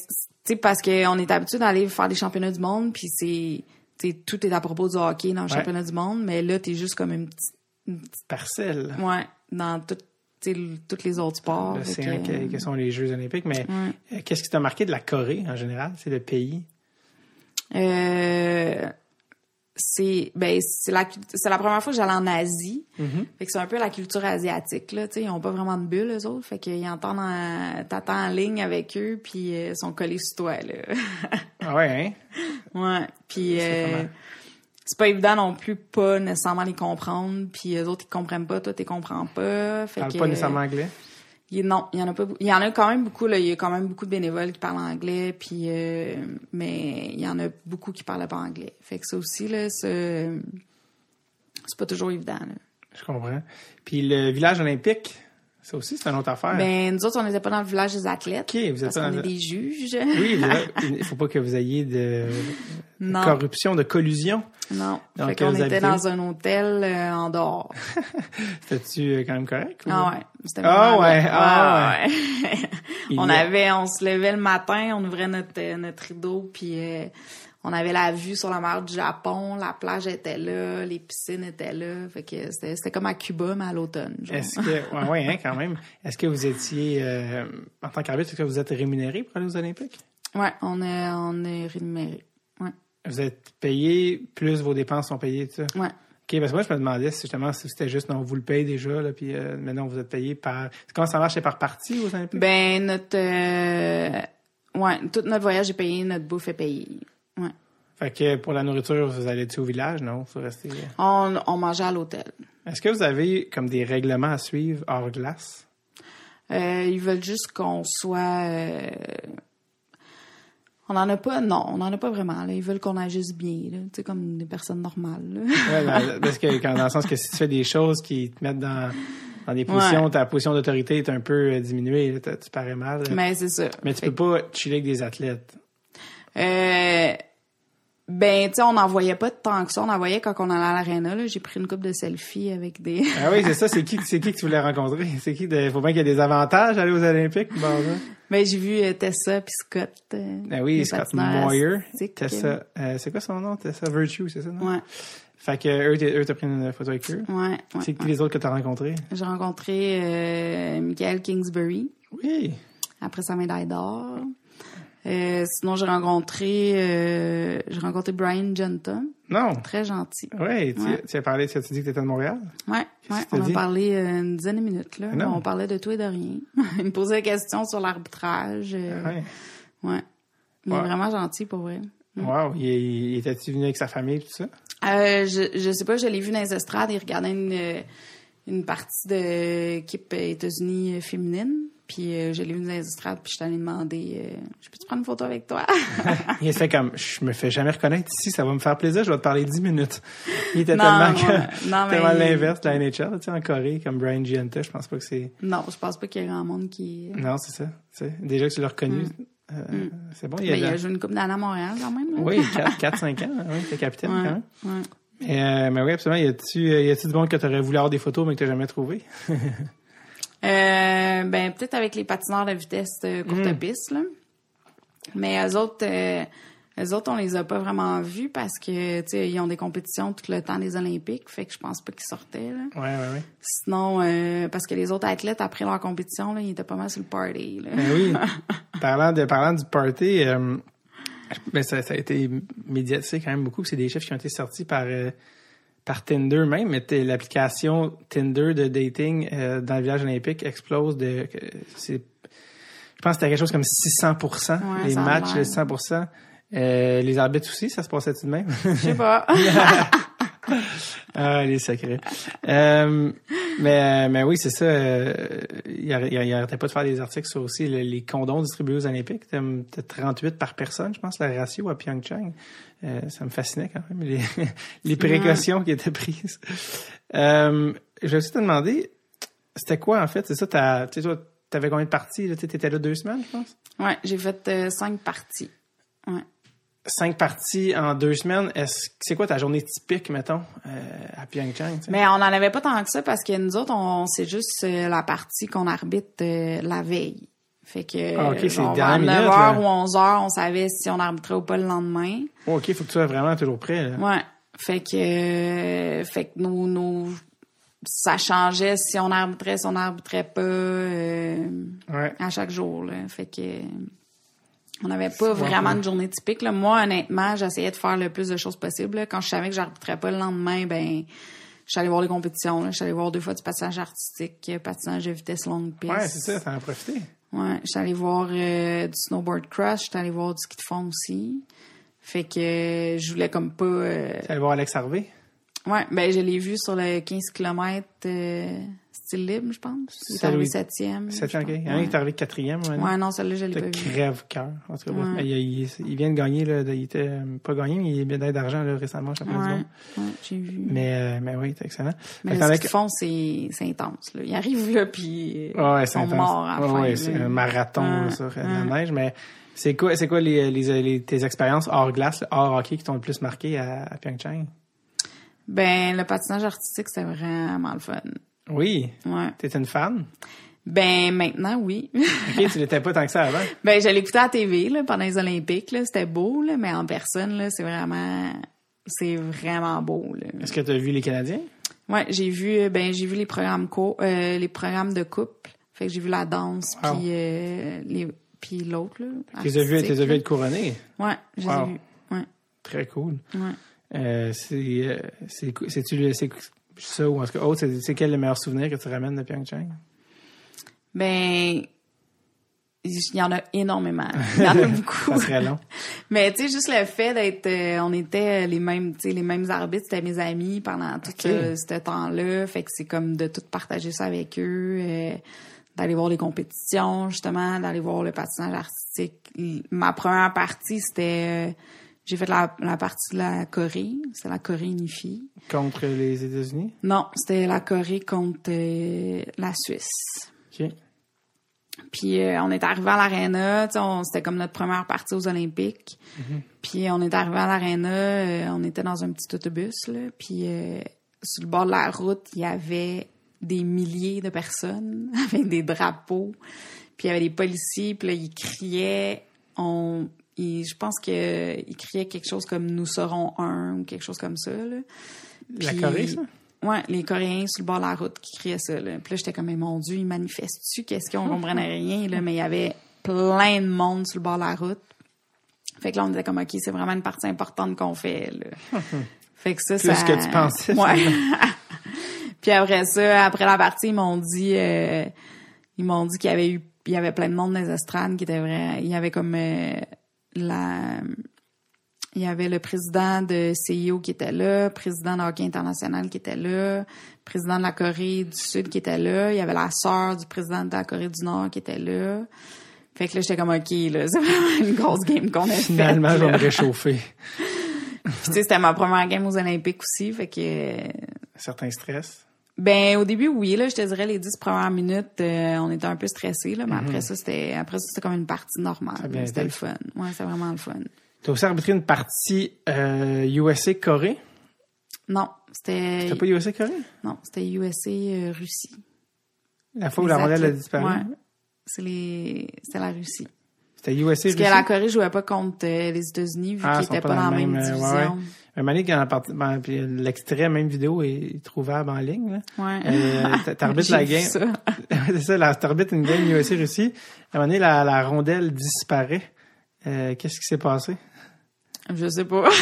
sais, parce qu'on est habitué d'aller faire des championnats du monde, puis c'est, tu tout est à propos du hockey dans le Ouais. championnat du monde, mais là, t'es juste comme une petite, une petite- Parcelle. ouais, dans tout, tu sais, tous les autres sports. C1 que, sont les Jeux olympiques. Mais Ouais. euh, qu'est-ce qui t'a marqué de la Corée en général? C'est le pays? Euh, c'est ben c'est la c'est la première fois que j'allais en Asie. Fait que c'est un peu la culture asiatique là, tu sais, ils ont pas vraiment de bulles eux autres, fait qu'ils entendent en- t'attends en ligne avec eux puis euh, ils sont collés sur toi là. Ah ouais, hein? ouais, puis euh? C'est pas évident non plus pas nécessairement les comprendre, puis eux autres ils comprennent pas, toi tu comprends pas, fait Parle que pas nécessairement anglais. il- non, il y en a pas beaucoup. Il y en a quand même beaucoup là, il y a quand même beaucoup de bénévoles qui parlent anglais puis euh, mais il y en a beaucoup qui parlent pas anglais. Fait que ça aussi là c'est c'est pas toujours évident là. Je comprends. Puis le village olympique, Ça aussi, c'est une autre affaire. Ben, nous autres, on n'était pas dans le village des athlètes. OK, vous êtes parce dans est des juges. Oui, il faut pas que vous ayez de Non. corruption, de collusion. Non. Donc, fait qu'on était dans un hôtel euh, en dehors. C'était-tu euh, quand même correct? ou- Ah ouais. C'était Ah vraiment ouais, ah ouais. On avait, on se levait le matin, on ouvrait notre, euh, notre rideau, puis euh, on avait la vue sur la mer du Japon, la plage était là, les piscines étaient là. Fait que c'était c'était comme à Cuba, mais à l'automne. Est-ce que, ouais, ouais, hein, quand même. Est-ce que vous étiez, euh, en tant qu'arbitre, est-ce que vous êtes rémunéré pour aller aux Olympiques? Ouais, on est, on est rémunéré. Ouais. Vous êtes payé, plus vos dépenses sont payées, tout ça? Ouais. OK, parce que moi, je me demandais si justement si c'était juste, non, vous le payez déjà, là, puis euh, maintenant, vous êtes payé par... Comment ça marche? C'est par partie aux Olympiques? Ben, notre, euh, ouais, tout notre voyage est payé, notre bouffe est payée. Fait que pour la nourriture, vous allez-tu au village? Non, vous restez... On, on mangeait à l'hôtel. Est-ce que vous avez comme des règlements à suivre hors glace? Euh, ils veulent juste qu'on soit. euh, On n'en a pas, non, on n'en a pas vraiment. Là. Ils veulent qu'on agisse bien, tu sais, comme des personnes normales. Ouais, ben, parce que quand, dans le sens que si tu fais des choses qui te mettent dans, dans des positions, Ouais. ta position d'autorité est un peu euh, diminuée, là, tu parais mal. là. Mais c'est ça. Mais tu Fait peux pas chiller avec des athlètes. euh, ben, tu sais, on n'en voyait pas tant que ça. On en voyait quand on allait à l'aréna. là. J'ai pris une coupe de selfies avec des. Ah oui, c'est ça, c'est qui, c'est qui que tu voulais rencontrer? C'est qui de, faut bien qu'il y ait des avantages à aller aux Olympiques, bon, là. Ben, j'ai vu euh, Tessa puis Scott. euh, Ah oui, Scott Moyer. Tessa, euh, c'est quoi son nom? Tessa Virtue, c'est ça, non? Ouais, Fait que eux, t'as pris une photo avec eux. ouais, ouais. C'est qui ouais. les autres que t'as rencontrés? J'ai rencontré Michael Kingsbury. Oui. après sa médaille d'or. Euh, sinon, j'ai rencontré, euh, j'ai rencontré Brian Junta, Non. très gentil. Oui, tu, Ouais. tu as parlé, tu as dit que t'étais de Montréal? Ouais, ouais, on a parlé euh, une dizaine de minutes là. Non. On parlait de tout et de rien. Il me posait des questions sur l'arbitrage. euh, Ouais. ouais. Il est vraiment gentil pour vrai. Wow. Il, il était-tu venu avec sa famille, tout ça? Euh, je, je sais pas, je l'ai vu dans les estrades, il regardait une, une partie de l'équipe États-Unis féminine. Puis euh, je l'ai vu dans les estrades, puis je t'allais demander euh, Je peux-tu prendre une photo avec toi? Il a fait comme, je me fais jamais reconnaître ici, ça va me faire plaisir, je vais te parler 10 minutes. Il était Non, tellement, que- Non, mais tellement l'inverse de la NHL, tu sais, en Corée, comme Brian Gianta, je pense pas que c'est, non, je pense pas qu'il y ait grand monde qui. non, c'est ça, tu sais. Déjà que tu l'as reconnu, euh, c'est bon, il y a, il de- a joué une coupe d'année à Montréal quand même. Là. oui, 4-5 ans, oui, t'es capitaine Ouais, quand même. ouais. Mais, euh, mais oui, absolument, y a-tu, euh, y a-tu du monde que t'aurais voulu avoir des photos, mais que t'as jamais trouvé? Euh, ben peut-être avec les patineurs de vitesse de courte Hmm. piste là. Mais eux autres, euh, eux autres, on les a pas vraiment vus parce que tu sais ils ont des compétitions tout le temps des Olympiques, fait que je pense pas qu'ils sortaient là. Ouais, ouais, ouais. Sinon, euh, parce que les autres athlètes après leur compétition là, ils étaient pas mal sur le party là. Ben oui. parlant de parlant du party, euh, ben ça, ça a été médiatisé quand même beaucoup. C'est des chiffres qui ont été sortis par euh, par Tinder même. Mais l'application Tinder de dating euh, dans le village olympique explose de. je pense que c'était quelque chose comme 600 Ouais, Les matchs, l'air. 100 euh, Les arbitres aussi, ça se passait-tu de même? Je sais pas. Ah, les secrets. Euh, mais, mais oui, c'est ça. euh, il arr- il il arrêtait pas de faire des articles sur aussi le- les condoms distribués aux Olympiques. T'as t'as 38 par personne, je pense, le ratio à Pyeongchang. Euh, ça me fascinait quand même, les, les précautions qui étaient prises. Euh, je vais aussi te demander, c'était quoi en fait? C'est ça, t'as- tu sais, t'avais combien de parties? Tu étais là deux semaines, je pense? ouais, j'ai fait euh, cinq parties. Ouais. Cinq parties en deux semaines. Est-ce c'est quoi ta journée typique, mettons, euh, à Pyeongchang? Mais on n'en avait pas tant que ça parce que nous autres, on c'est juste euh, la partie qu'on arbitre euh, la veille. Fait que Ah, dernière à minute, 9h là. ou 11h, on savait si on arbitrait ou pas le lendemain. Oh, OK, faut que tu sois vraiment toujours prêt. Là. Ouais. Fait que euh, fait que nos, nos ça changeait si on arbitrait, si on arbitrait pas Ouais. à chaque jour. Là. Fait que on n'avait pas vraiment de journée typique. Là. Moi, honnêtement, j'essayais de faire le plus de choses possible. là. Quand je savais que j'arbitrais pas le lendemain, ben je suis allée voir les compétitions. là. Je suis allée voir deux fois du patinage artistique, patinage de vitesse longue piste. Ouais, c'est ça, t'en as profité. Ouais, je suis allée voir euh, du snowboard crush, je suis allée voir du ski de fond aussi. Fait que euh, je voulais comme pas... euh, voir Alex Harvey? Ouais, ben je l'ai vu sur le 15 km style libre, je pense. Il est arrivé septième. Je ok. pense. Il y en a qui est arrivé quatrième. Ouais. Ouais, non, celle-là, je l'ai pas vu. crève-cœur. En tout cas. Ouais. il, il- il vient de gagner, là, il était euh, pas gagné, mais il est médaille d'argent là, récemment, champion du Ouais, monde. ouais, j'ai vu. Mais, euh, mais oui, c'est excellent. Mais que ce qu'ils font, c'est c'est intense. Là. Ils arrivent là, puis Ouais, ils c'est sont intense. morts à la fin. ouais, là. c'est un marathon là, sur euh, la neige. Mais c'est quoi, c'est quoi les, les, les- tes expériences hors glace, là, hors hockey qui t'ont le plus marqué à, à Pyeongchang? Ben, le patinage artistique, c'était vraiment le fun. Oui. Ouais. T'étais une fan? Ben, maintenant, oui. Ok, tu l'étais pas tant que ça avant. ben, je l'écoutais à la TV, là, pendant les Olympiques, là. C'était beau, là, mais en personne, là, c'est vraiment, c'est vraiment beau, là. Est-ce que tu as vu les Canadiens? Ouais, j'ai vu, ben, j'ai vu les programmes co, euh, les programmes de couple. Fait que j'ai vu la danse, Wow. puis euh, les, puis l'autre, là. Tu les as vus, tu les as artistique, vus être couronnés. Ouais, je les Wow. ai vus. Ouais, Très cool. ouais. Euh, c'est, euh, c'est, le, c'est ça ou en tout cas autre, c'est, c'est quel le meilleur souvenir que tu ramènes de Pyeongchang? Ben, il y en a énormément. Il y en a beaucoup. Ça serait long. Mais tu sais, juste le fait d'être, euh, on était les mêmes, tu sais, les mêmes arbitres, c'était mes amis pendant tout Ok. ce, ce temps-là. Fait que c'est comme de tout partager ça avec eux, euh, d'aller voir les compétitions, justement, d'aller voir le patinage artistique. Ma première partie, c'était, euh, j'ai fait la, la partie de la Corée, c'est la Corée unifiée. Contre les États-Unis? Non, c'était la Corée contre euh, la Suisse. OK. Puis euh, on est arrivé à l'aréna, c'était comme notre première partie aux Olympiques. Puis on est arrivé à l'aréna, euh, on était dans un petit autobus là, puis sur le bord de la route, il y avait des milliers de personnes avec des drapeaux. Puis il y avait des policiers, puis là ils criaient on ils- je pense que ils criaient quelque chose comme nous serons un ou quelque chose comme ça là. La Puis- Corée, ça? Ouais, les Coréens sur le bord de la route qui criaient ça. Là. Puis là, j'étais comme, mais mon Dieu, ils manifestent-tu? Qu'est-ce qu'on comprenait rien? Là, mais il y avait plein de monde sur le bord de la route. Fait que là, on était comme, OK, c'est vraiment une partie importante qu'on fait. Là. fait que ça, Plus ça... que tu pensais, Ouais. Puis après ça, après la partie, ils m'ont dit, euh, ils m'ont dit qu'il y avait eu, il y avait plein de monde dans les estrades qui était vrai. Il y avait comme euh, la, il y avait le président de CIO qui était là, président de Hockey International qui était là, président de la Corée du Sud qui était là, il y avait la sœur du président de la Corée du Nord qui était là. Fait que là, j'étais comme, OK, là, c'est vraiment une grosse game qu'on a faite. Finalement, je vais me réchauffer. Puis, tu sais, c'était ma première game aux Olympiques aussi, fait que... Certain stress. Ben, au début, oui, là, je te dirais, les dix premières minutes, euh, on était un peu stressés, là, mais après ça, c'était, après ça, c'était comme une partie Mhm. Normale. C'était le fun. Ouais, c'était vraiment le fun. Tu as aussi arbitré une partie euh, USA-Corée. Non, c'était, C'était pas USA-Corée? non, c'était USA, euh, Russie. La fois où la rondelle a disparu? Ouais. C'est les, c'est la Russie. C'était USA Parce Russie? que la Corée jouait pas contre euh, les États-Unis vu Ah, qu'ils étaient pas dans la même, euh, division. ouais, Un moment donné, ben, puis l'extrait, même vidéo, est trouvable en ligne. Là. Ouais. Euh, T'arbitres la game. c'est ça, la- t'arbitres une game USA Russie. À un moment donné, la, la rondelle disparaît. Euh, Qu'est-ce qui s'est passé? Je sais pas.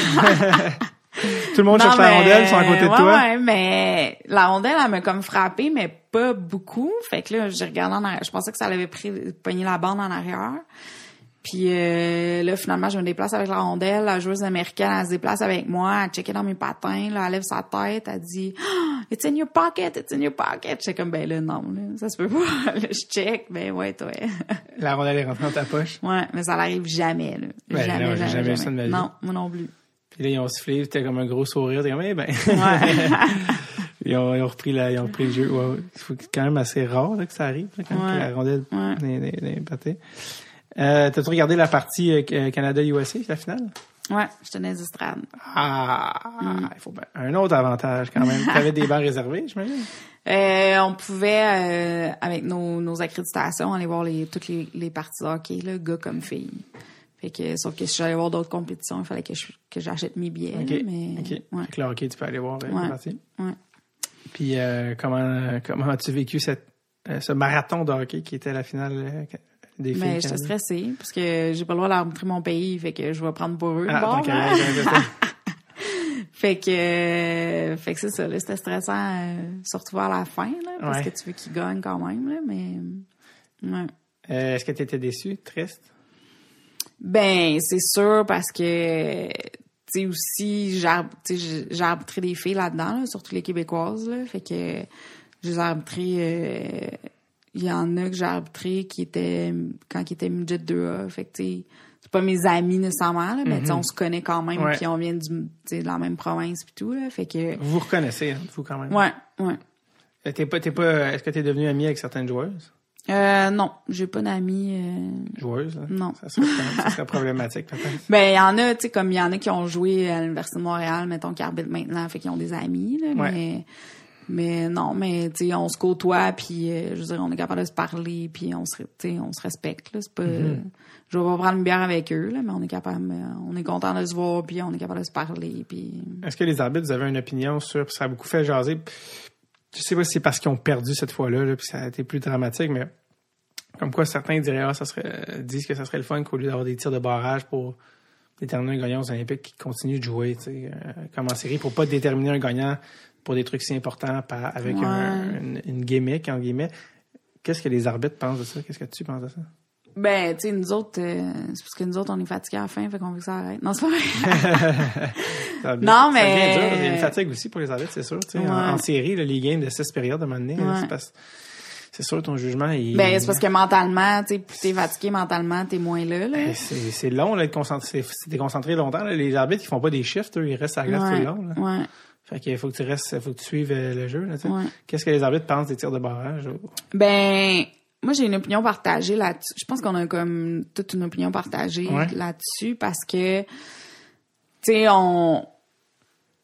Tout le monde cherche la rondelle, ils sont à côté de ouais, toi. Ouais, mais la rondelle, elle m'a comme frappé, mais pas beaucoup. Fait que là, j'ai regardé en arrière. Je pensais que ça l'avait pris, pogné la bande en arrière. Puis euh, là, finalement, je me déplace avec la rondelle. La joueuse américaine, elle se déplace avec moi. Elle checkait dans mes patins. Là, elle lève sa tête. Elle dit Ah, It's in your pocket, it's in your pocket. J'étais comme, ben là, non, là, ça se peut pas. Là, je check. Ben ouais, toi. La rondelle est rentrée dans ta poche? ouais, mais ça n'arrive jamais. Là. Ben jamais, non, jamais, jamais vu ça de ma vie. Non, moi non plus. Puis là, ils ont sifflé, c'était comme un gros sourire. T'es comme, eh ben. Ouais. ils, ont, ils ont repris la, ils ont repris le jeu. Ouais. C'est quand même assez rare là, que ça arrive, là, quand Ouais. la rondelle Ouais. n'est pâtée. Euh, T'as-tu regardé la partie euh, Canada-USA, la finale? ouais, je tenais des estrades. Ah, Mm. il faut bien. Un autre avantage quand même. T'avais des bancs réservés, j'imagine? Euh, on pouvait, euh, avec nos, nos accréditations, aller voir les, toutes les, les parties de hockey, là, gars comme filles. Fait que, sauf que si j'allais voir d'autres compétitions, il fallait que je- que j'achète mes billets. OK. là, mais, OK. ouais, là, OK, tu peux aller voir euh, Ouais. la partie. ouais. Puis euh, comment, comment as-tu vécu cette, ce marathon de hockey qui était la finale des filles? Mais j'étais stressée, parce que j'ai pas le droit d'arbitrer mon pays, fait que je vais prendre pour eux. Ah, bon, hein? Fait que, euh, fait que c'est ça, là, c'était stressant, euh, surtout vers la fin, là, parce Ouais. que tu veux qu'ils gagnent quand même, là, mais, ouais. Euh, Est-ce que tu étais déçu, triste? Ben, c'est sûr parce que tu sais aussi j'ai j'ai j'ai arbitré des filles là-dedans, là, surtout les québécoises là, fait que tu je il y en a que j'ai arbitré qui étaient, quand ils étaient midget 2A. Fait que, c'est pas mes amis nécessairement, là, mais sais, on se connaît quand même, puis on vient du, de la même province puis tout, là. Fait que, Vous vous reconnaissez, hein, vous, quand même. ouais, ouais. Euh, T'es pas, pas, est-ce que t'es devenu ami avec certaines joueuses? Euh, non, j'ai pas d'amis, euh, Joueuses, là? Non. Ça serait, ça serait problématique, peut-être. Ben, il y en a, tu sais, comme il y en a qui ont joué à l'Université de Montréal, mettons, qui arbitrent maintenant, fait qu'ils ont des amis, là, Ouais. mais, mais non, mais, tu sais, on se côtoie, puis, euh, je veux dire, on est capable de se parler, puis on se, on se respecte, là, c'est pas, Mm-hmm. je vais pas prendre une bière avec eux, là, mais on est capable, euh, on est content de se voir, puis on est capable de se parler, puis... Est-ce que les arbitres, vous avez une opinion sur, ça a beaucoup fait jaser, je sais pas si c'est parce qu'ils ont perdu cette fois-là, là, puis ça a été plus dramatique, mais comme quoi certains diraient, ah, ça serait, disent que ça serait le fun qu'au lieu d'avoir des tirs de barrage pour déterminer un gagnant aux Olympiques, qu'ils continuent de jouer, tu sais, euh, comme en série, pour pas déterminer un gagnant pour des trucs si importants par- avec Ouais. un- une, une gimmick, en guillemets. Qu'est-ce que les arbitres pensent de ça? Qu'est-ce que tu penses de ça? Ben, tu sais, nous autres, euh, c'est parce que nous autres, on est fatigués à la fin, fait qu'on veut que ça arrête. Non, c'est pas vrai. Ça- Non, ça mais- dur. Il y a une fatigue aussi pour les arbitres, c'est sûr. En, en série, là, les games de 6 périodes à un moment donné, Ouais. c'est parce- c'est sûr, ton jugement, il... Ben, c'est parce que mentalement, tu sais, plus t'es fatigué mentalement, t'es moins là, là. Ben, C'est long, là, de concentrer, déconcentré longtemps. là. Les arbitres, ils font pas des shifts, eux, ils restent à la glace tout le long. Là. ouais, Fait qu'il faut que tu restes, faut que tu suives euh, le jeu. là, ouais. Qu'est-ce que les arbitres pensent des tirs de barrage? Ben, moi, j'ai une opinion partagée là-dessus. Je pense qu'on a comme toute une opinion partagée Ouais. là-dessus parce que, tu sais, on...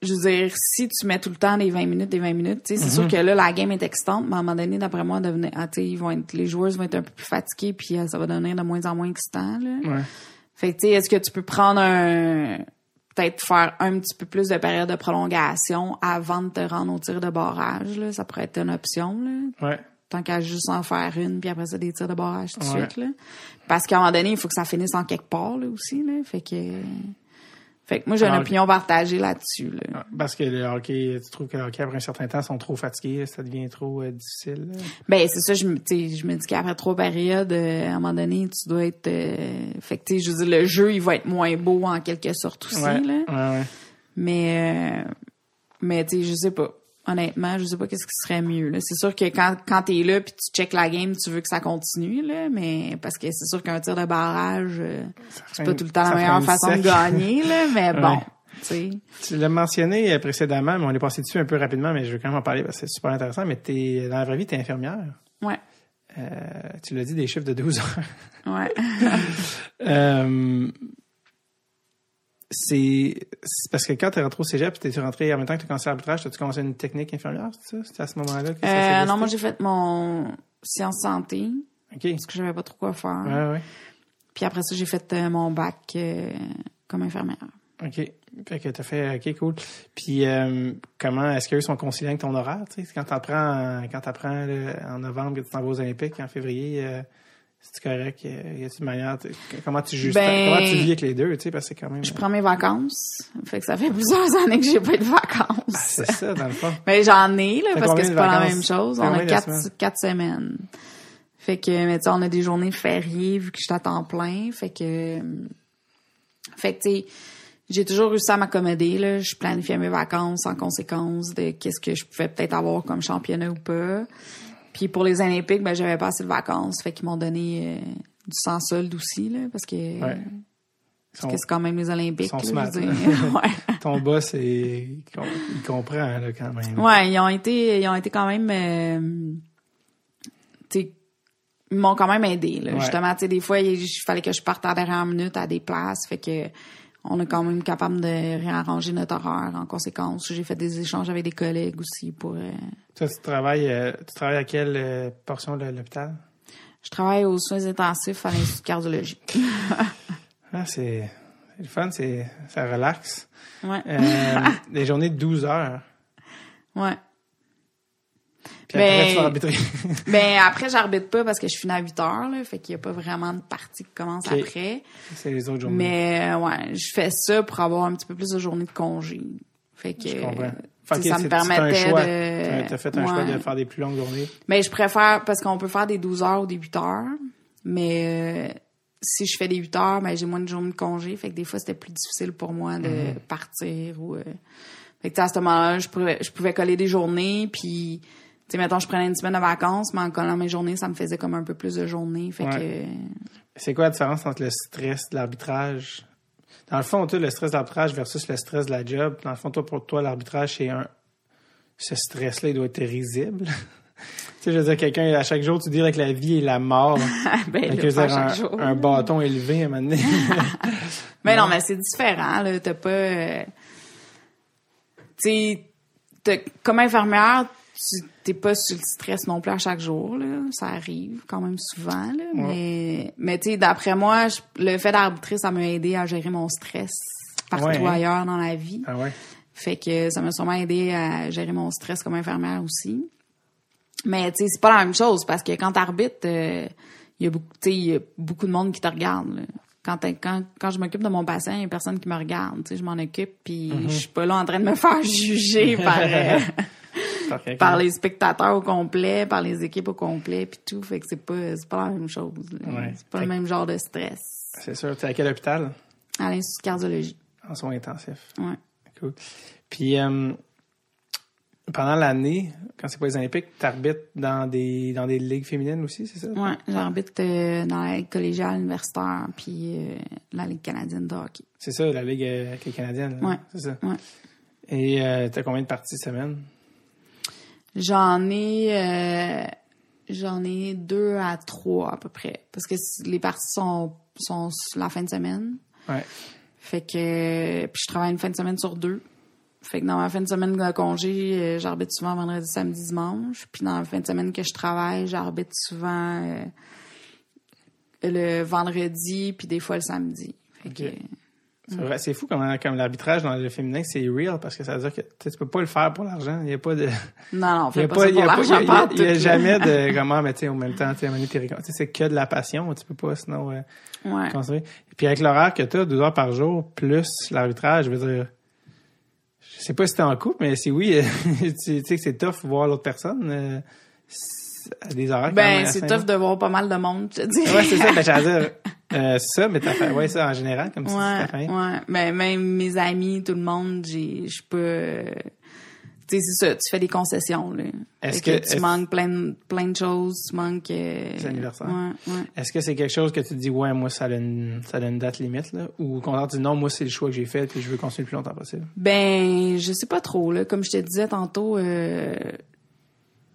Je veux dire, si tu mets tout le temps des 20 minutes, des 20 minutes, tu sais, c'est sûr que là, la game est excitante, mais à un moment donné, d'après moi, devenir, ah, ils vont être, les joueurs vont être un peu plus fatigués, puis euh, ça va devenir de moins en moins excitant, là. Ouais. Fait que, tu sais, est-ce que tu peux prendre un... Peut-être faire un petit peu plus de période de prolongation avant de te rendre au tir de barrage, là. Ça pourrait être une option, là. Ouais. Tant qu'à juste en faire une, puis après ça, des tirs de barrage tout de Ouais. suite, là. Parce qu'à un moment donné, il faut que ça finisse en quelque part, là, aussi, là. Fait que... Fait que moi, j'ai une opinion partagée là-dessus, là. Ah, Parce que le hockey, tu trouves que le hockey, après un certain temps, sont trop fatigués, ça devient trop euh, difficile. là? Ben, c'est ça, je je me dis qu'après trois périodes, euh, à un moment donné, tu dois être... euh, Fait que, tu sais, je veux dire, le jeu, il va être moins beau en quelque sorte aussi, Ouais, là. ouais, ouais. Mais, euh, mais tu sais, je sais pas. Honnêtement, je sais pas qu'est-ce qui serait mieux. C'est sûr que quand, quand t'es là puis tu check la game, tu veux que ça continue, là, mais parce que c'est sûr qu'un tir de barrage, euh, c'est pas tout le temps la meilleure façon de gagner, là, mais bon, Ouais. tu. Tu l'as mentionné euh, précédemment, mais on est passé dessus un peu rapidement, mais je veux quand même en parler parce que c'est super intéressant. Mais t'es, dans la vraie vie, t'es infirmière. Ouais, Euh, tu l'as dit, des chiffres de 12 heures. ouais. Euh, c'est parce que quand t'es rentré au cégep, t'es rentré en même temps que tu commencé l'arbitrage, t'as-tu commencé une technique infirmière, c'est ça? C'était à ce moment-là que ça Euh, non, moi, j'ai fait mon sciences santé OK. parce que je savais pas trop quoi faire. Ouais, ouais. Puis après ça, j'ai fait euh, mon bac euh, comme infirmière. OK. Fait que t'as fait, OK, cool. Puis, euh, comment, est-ce qu'eux sont conciliants avec ton horaire, tu sais? Quand t'apprends, quand t'apprends, en novembre, que tu t'en vas aux Olympiques, en février, c'est correct? Euh, Y a-t-il une manière, comment tu juges, Ben, comment tu vis avec les deux, tu sais? Parce que c'est quand même, Je prends mes vacances. Fait que ça fait plusieurs années que j'ai pas eu de vacances. c'est ça, dans le fond. Mais j'en ai, là, parce que c'est pas la même chose. On a quatre, semaines? quatre semaines. Fait que, mais tu sais, on a des journées fériées vu que je temps plein. Fait que, fait que, tu sais, j'ai toujours réussi à m'accommoder, là. Je planifiais mes vacances en conséquence de qu'est-ce que je pouvais peut-être avoir comme championnat ou pas. Puis pour les Olympiques, ben, j'avais pas assez de vacances. Fait qu'ils m'ont donné euh, du sans solde aussi, là, parce que, Ouais. Parce que c'est quand même les Olympiques, sont là, smart, je veux dire. ouais. ton boss, est, il com- il comprend, là, quand même. Ouais, ils ont été, ils ont été quand même, euh, ils m'ont quand même aidé, là. Ouais. Justement, tu sais, des fois, il il fallait que je parte à la dernière minute à des places, fait que on est quand même capable de réarranger notre horaire en conséquence. J'ai fait des échanges avec des collègues aussi pour. euh, Toi, tu travailles, euh, tu travailles à quelle euh, portion de l'hôpital? je travaille aux soins intensifs à l'Institut de cardiologie. Ah, c'est, c'est le fun, c'est, ça relaxe. Ouais. Des journées de 12 heures. Ouais. Puis après, Ben- tu arbitrer. Ben après, j'arbitre pas parce que je finis à 8 heures, là. Fait qu'il y a pas vraiment de partie qui commence après. c'est les autres journées. Mais euh, ouais, je fais ça pour avoir un petit peu plus de journées de congé. Fait que Je comprends. euh, Fait que ça me permettait de T'as- fait un choix de faire des plus longues journées. Mais je préfère parce qu'on peut faire des 12 heures ou des 8 heures, mais euh, si je fais des 8 heures, ben j'ai moins de journées de congé, fait que des fois c'était plus difficile pour moi de partir ou euh, fait que à ce moment-là, je pouvais je pouvais coller des journées puis sais, mettons, je prenais une semaine de vacances, mais en collant mes journées, ça me faisait comme un peu plus de journées. Fait Ouais. C'est quoi la différence entre le stress de l'arbitrage? Dans le fond, toi, le stress de l'arbitrage versus le stress de la job, dans le fond, toi, pour toi, l'arbitrage, c'est un. Ce stress-là, il doit être risible. tu sais, je veux dire, quelqu'un, à chaque jour, tu dis avec la vie et la mort. que, ben, là, un, jour. un bâton élevé à un moment donné. Mais non, mais c'est différent, là. T'as pas. euh, Tu sais, comme infirmière, tu t'es pas sur le stress non plus à chaque jour, là. Ça arrive quand même souvent, là. Mais, mais tu sais, d'après moi, je- le fait d'arbitrer, ça m'a aidé à gérer mon stress partout Ouais, hein? ailleurs dans la vie. ah ouais. Fait que ça m'a sûrement aidé à gérer mon stress comme infirmière aussi. Mais tu sais, c'est pas la même chose parce que quand t'arbitres, il y a beaucoup, tu sais, y a beaucoup de monde qui te regarde. là. Quand, quand, quand je m'occupe de mon patient, il y a personne qui me regarde. Tu sais, je m'en occupe puis Mm-hmm. je suis pas là en train de me faire juger par euh, Par les spectateurs au complet, par les équipes au complet puis tout. Fait que c'est pas pas la même chose. Ouais. C'est pas Fait le même genre de stress. C'est sûr. Tu es à quel hôpital? À l'institut de cardiologie. En soins intensifs. Ouais. Cool. Puis, euh, pendant l'année, quand c'est pas les Olympiques, tu arbitres dans des, dans des ligues féminines aussi, c'est ça? Ouais, j'arbitre euh, dans la ligue collégiale universitaire puis euh, la ligue canadienne de hockey. C'est ça, la ligue avec les Canadiennes. là. Ouais. C'est ça. Ouais. Et t'as combien de parties semaine? J'en ai euh, j'en ai deux à trois à peu près parce que les parties sont sont la fin de semaine. Ouais. Fait que puis je travaille une fin de semaine sur deux. Fait que dans ma fin de semaine de congé, euh, j'arbitre souvent vendredi, samedi, dimanche. Puis dans la fin de semaine que je travaille, j'arbitre souvent euh, le vendredi puis des fois le samedi. Fait que, Ok. C'est vrai, c'est fou comment, comme l'arbitrage dans le féminin, c'est real parce que ça veut dire que tu sais, tu peux pas le faire pour l'argent. Il y a pas de. non, non, fais a pas, ça il y pour a pas, il y a- l'argent, il y a- jamais de comment, mais tu sais, en même temps, tu sais, c'est que de la passion, tu peux pas sinon euh, Ouais. construire. Et puis avec l'horaire que tu as, deux heures par jour, plus l'arbitrage, je veux dire, je sais pas si t'es en couple, mais si oui, tu sais que c'est tough voir l'autre personne euh, à des horaires Ben, c'est tough de voir pas mal de monde, je te dis. Ouais, c'est ça, ben, j'allais dire, euh, ça, mais t'as fait, ouais, ça en général, comme si Ouais, c'était fin. ouais. Ben, même mes amis, tout le monde, j'ai, je euh, tu sais, c'est ça, tu fais des concessions, là. Est-ce Fait que- tu manques plein, de- plein de choses, tu manques, euh, Les anniversaires. Ouais, ouais. Est-ce que c'est quelque chose que tu te dis, ouais, moi, ça a une, ça a une date limite, là? Ou au contraire, tu dis, non, moi, c'est le choix que j'ai fait, puis je veux continuer le plus longtemps possible? Ben, je sais pas trop, là. Comme je te disais tantôt, euh,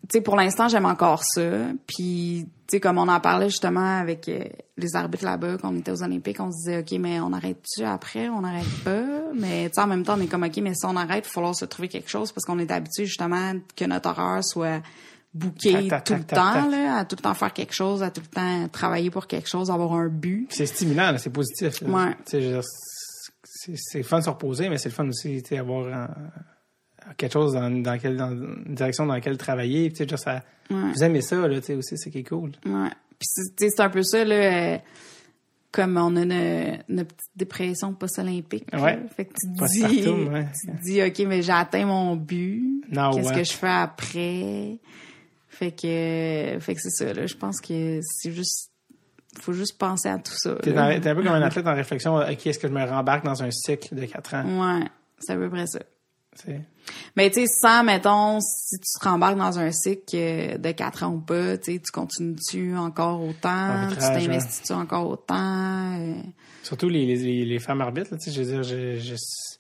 tu sais, pour l'instant, j'aime encore ça. Puis, tu sais, comme on en parlait justement avec euh, les arbitres là-bas, quand on était aux Olympiques, on se disait, OK, mais on arrête-tu après? On n'arrête pas? Mais, tu sais, en même temps, on est comme, OK, mais si on arrête, il va falloir se trouver quelque chose parce qu'on est habitué justement que notre horaire soit tac, tout le temps, là, à tout le temps faire quelque chose, à tout le temps travailler pour quelque chose, avoir un but. C'est stimulant, c'est positif. Ouais. C'est, fun de se reposer, mais c'est le fun aussi, tu sais, avoir un- quelque chose dans, dans, quelle, dans une direction dans laquelle travailler. Veux dire, ça, Ouais. Vous aimez ça, là, aussi, c'est qui est cool. Ouais. Puis c'est un peu ça là euh, comme on a une, une petite dépression post-olympique. Ouais. Fait que tu te dis ouais. tu te dis OK, mais j'ai atteint mon but. Qu'est-ce que je fais après? Fait que fait que c'est ça là, je pense que c'est juste faut juste penser à tout ça. T'es, un peu comme un athlète en réflexion, OK, est-ce que je me rembarque dans un cycle de 4 ans? Ouais, c'est à peu près ça. Mais tu sais, sans, mettons, si tu te rembarques dans un cycle euh, de 4 ans ou pas, tu continues-tu encore autant, tu t'investis-tu encore autant? euh, Surtout les, les, les femmes arbitres, là, tu sais, je veux dire, je, je-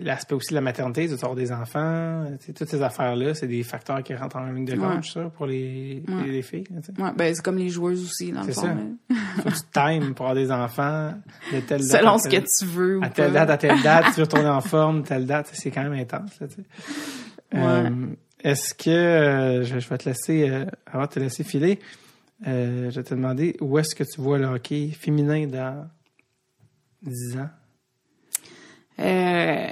l'aspect aussi de la maternité, de avoir des enfants, toutes ces affaires-là, c'est des facteurs qui rentrent en ligne de compte, Ouais. ça, pour les, Ouais. les, les filles. Ouais, ben c'est comme les joueuses aussi, dans le fond. Faut tu times pour avoir des enfants de telle date. Selon ce que tu veux ou À telle date, à telle date, tu veux retourner en forme, telle date, c'est quand même intense, là. Euh, Est-ce que, euh, je, je vais te laisser, euh, avant de te laisser filer, je vais te demander où est-ce que tu vois le hockey féminin dans 10 ans? Euh,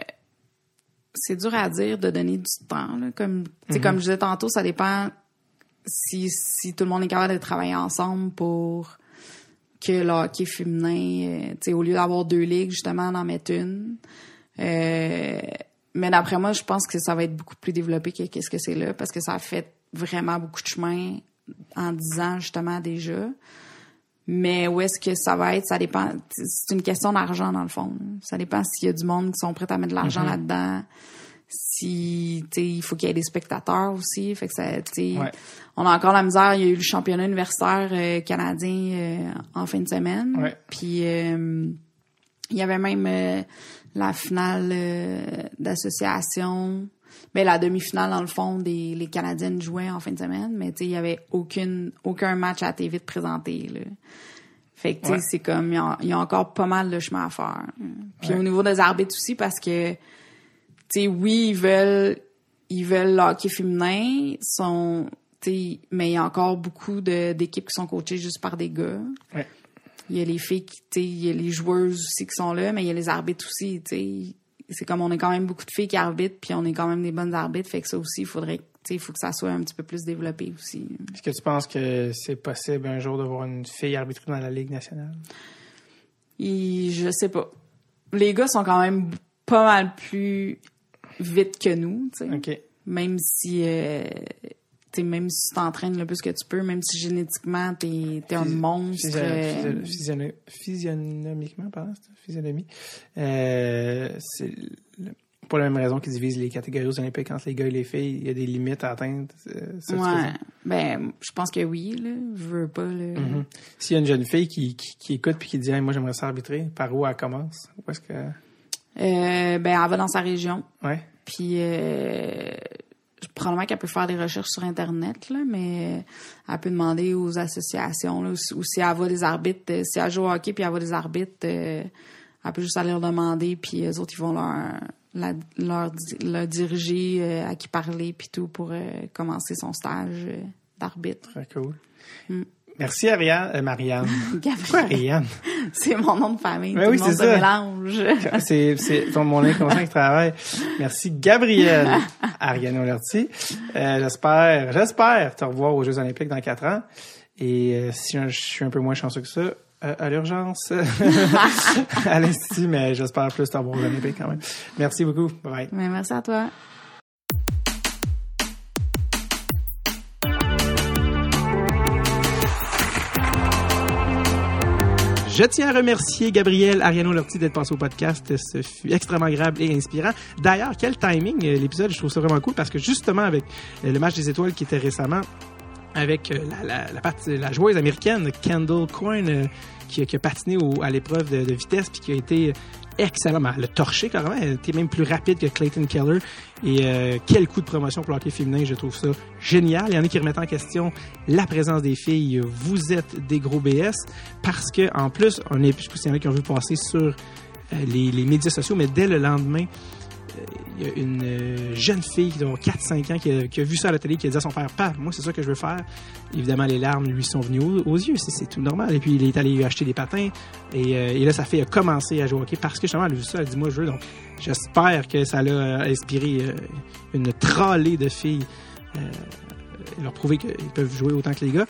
c'est dur à dire de donner du temps. Là. Comme, sais, comme je disais tantôt, ça dépend si, si tout le monde est capable de travailler ensemble pour que le hockey féminin, euh, au lieu d'avoir deux ligues, justement, d'en mettre une. Euh, mais d'après moi, je pense que ça va être beaucoup plus développé que qu'est-ce que c'est là, parce que ça a fait vraiment beaucoup de chemin en dix ans, justement, déjà. Mais où est-ce que ça va être, ça dépend. C'est une question d'argent, dans le fond. Ça dépend s'il y a du monde qui sont prêts à mettre de l'argent là-dedans. si il faut qu'il y ait des spectateurs aussi fait que ça tu sais Ouais. on a encore la misère il y a eu le championnat universitaire euh, canadien euh, en fin de semaine Ouais. puis euh, il y avait même euh, la finale euh, d'association ben la demi-finale dans le fond des les canadiennes jouaient en fin de semaine mais tu sais il y avait aucune aucun match à TV de présenté là fait que, Ouais. c'est comme, il y, a, encore pas mal de chemin à faire. Puis Ouais. au niveau des arbitres aussi, parce que, tu sais, oui, ils veulent, ils veulent le hockey féminin, sont, mais il y a encore beaucoup de- d'équipes qui sont coachées juste par des gars. Ouais. Il y a les filles qui, tu sais, il y a les joueuses aussi qui sont là, mais il y a les arbitres aussi, tu sais. C'est comme on est quand même beaucoup de filles qui arbitrent, puis on est quand même des bonnes arbitres, fait que ça aussi, il faudrait, tu sais, il faut que ça soit un petit peu plus développé aussi. Est-ce que tu penses que c'est possible un jour de voir une fille arbitrer dans la Ligue nationale? Et je sais pas. Les gars sont quand même pas mal plus vite que nous, tu sais. Même si, euh, tu même si tu t'entraînes le plus que tu peux, même si génétiquement t'es es un monstre. physio- euh, physio- physiono- Physionomiquement, pardon, physionomie. Euh, c'est pour la même raison qu'ils divisent les catégories aux Olympiques entre les gars et les filles. Il y a des limites à atteindre. euh, tu ouais. Ben, je pense que oui, là. Je veux pas, là. Mhm. S'il y a une jeune fille qui, qui, qui écoute puis qui dit Hey, Moi, j'aimerais ça arbitrer, par où elle commence? Où est-ce que. Euh, ben, elle va dans sa région. Ouais. Puis, euh, probablement qu'elle peut faire des recherches sur Internet, là, mais elle peut demander aux associations, là, ou, si- ou si elle voit des arbitres, euh, si elle joue au hockey puis elle voit des arbitres, euh, elle peut juste aller leur demander, puis eux autres, ils vont leur, la- leur, leur diriger euh, à qui parler, puis tout, pour commencer son stage d'arbitre. Très cool. Mm. Merci, Ariane. Euh, Marianne. Pourquoi Gabriel, Ariane? C'est mon nom de famille. Tout oui, c'est ça. mélange. C'est, c'est ton, mon inconscient qui travaille. Merci, Gabriel. Ariane Olerti. Euh, j'espère, j'espère te revoir aux Jeux Olympiques dans quatre ans. Et euh, si je, je suis un peu moins chanceux que ça, euh, à l'urgence, à l'Institut, mais j'espère plus te revoir aux Olympiques quand même. Merci beaucoup. Bye bye. Mais merci à toi. Je tiens à remercier Gabriel Ariano Lortie d'être passé au podcast. Ce fut extrêmement agréable et inspirant. D'ailleurs, quel timing euh, l'épisode. Je trouve ça vraiment cool parce que justement avec euh, le match des étoiles qui était récemment, avec euh, la, la, joueuse américaine Kendall Coyne qui, a patiné à l'épreuve de, de vitesse puis qui a été excellent. Elle a torché carrément. Elle était même plus rapide que Clayton Keller. Et euh, quel coup de promotion pour le hockey féminin. Je trouve ça génial. Il y en a qui remettent en question la présence des filles. Vous êtes des gros BS parce que en plus, on est, je sais pas y en a qui ont vu passer sur euh, les, médias sociaux, mais dès le lendemain, il y a une euh, jeune fille qui a 4-5 ans qui a, qui a vu ça à la télé, qui a dit à son père, Père, moi c'est ça que je veux faire. Évidemment, les larmes lui sont venues aux, yeux, c'est, tout normal. Et puis il est allé acheter des patins. Et, euh, et là, sa fille a commencé à jouer au hockey parce que justement, elle a vu ça, elle a dit, moi je veux. Donc j'espère que ça l'a euh, inspiré une tralée de filles. euh, leur prouver qu'ils peuvent jouer autant que les gars.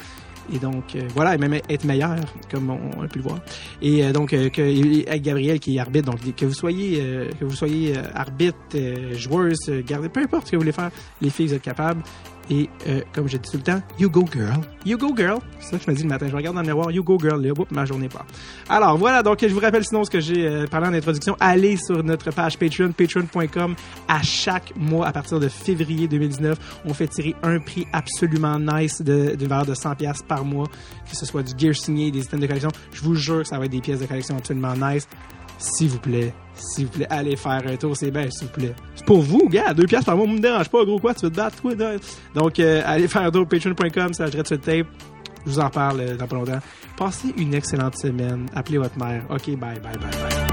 Et donc, euh, voilà, et même être meilleur, comme on, a pu le voir. Et euh, donc, euh, que, avec Gabriel qui est arbitre, donc que vous soyez, euh, que vous soyez euh, arbitre, euh, joueuse, gardez, peu importe ce que vous voulez faire, les filles, vous êtes capables. Et euh, comme je dis tout le temps, you go girl, you go girl. C'est ça que je me dis le matin. Je regarde dans le miroir, you go girl. Là, oups, ma journée part. Alors voilà, donc je vous rappelle sinon ce que j'ai euh, parlé en introduction. Allez sur notre page Patreon, patreon.com. À chaque mois, à partir de février 2019, on fait tirer un prix absolument nice de, d'une valeur de 100 pièces par mois, que ce soit du gear signé, des items de collection. Je vous jure que ça va être des pièces de collection absolument nice. S'il vous plaît, s'il vous plaît, allez faire un tour, c'est bien, s'il vous plaît. C'est pour vous, gars, deux pièces par mois, me dérange pas, gros quoi, tu veux te battre, toi, là? Donc, euh, allez faire un tour patreon.com, ça sur tape. Je vous en parle euh, dans pas longtemps. Passez une excellente semaine. Appelez votre mère. OK, bye, bye, bye, bye.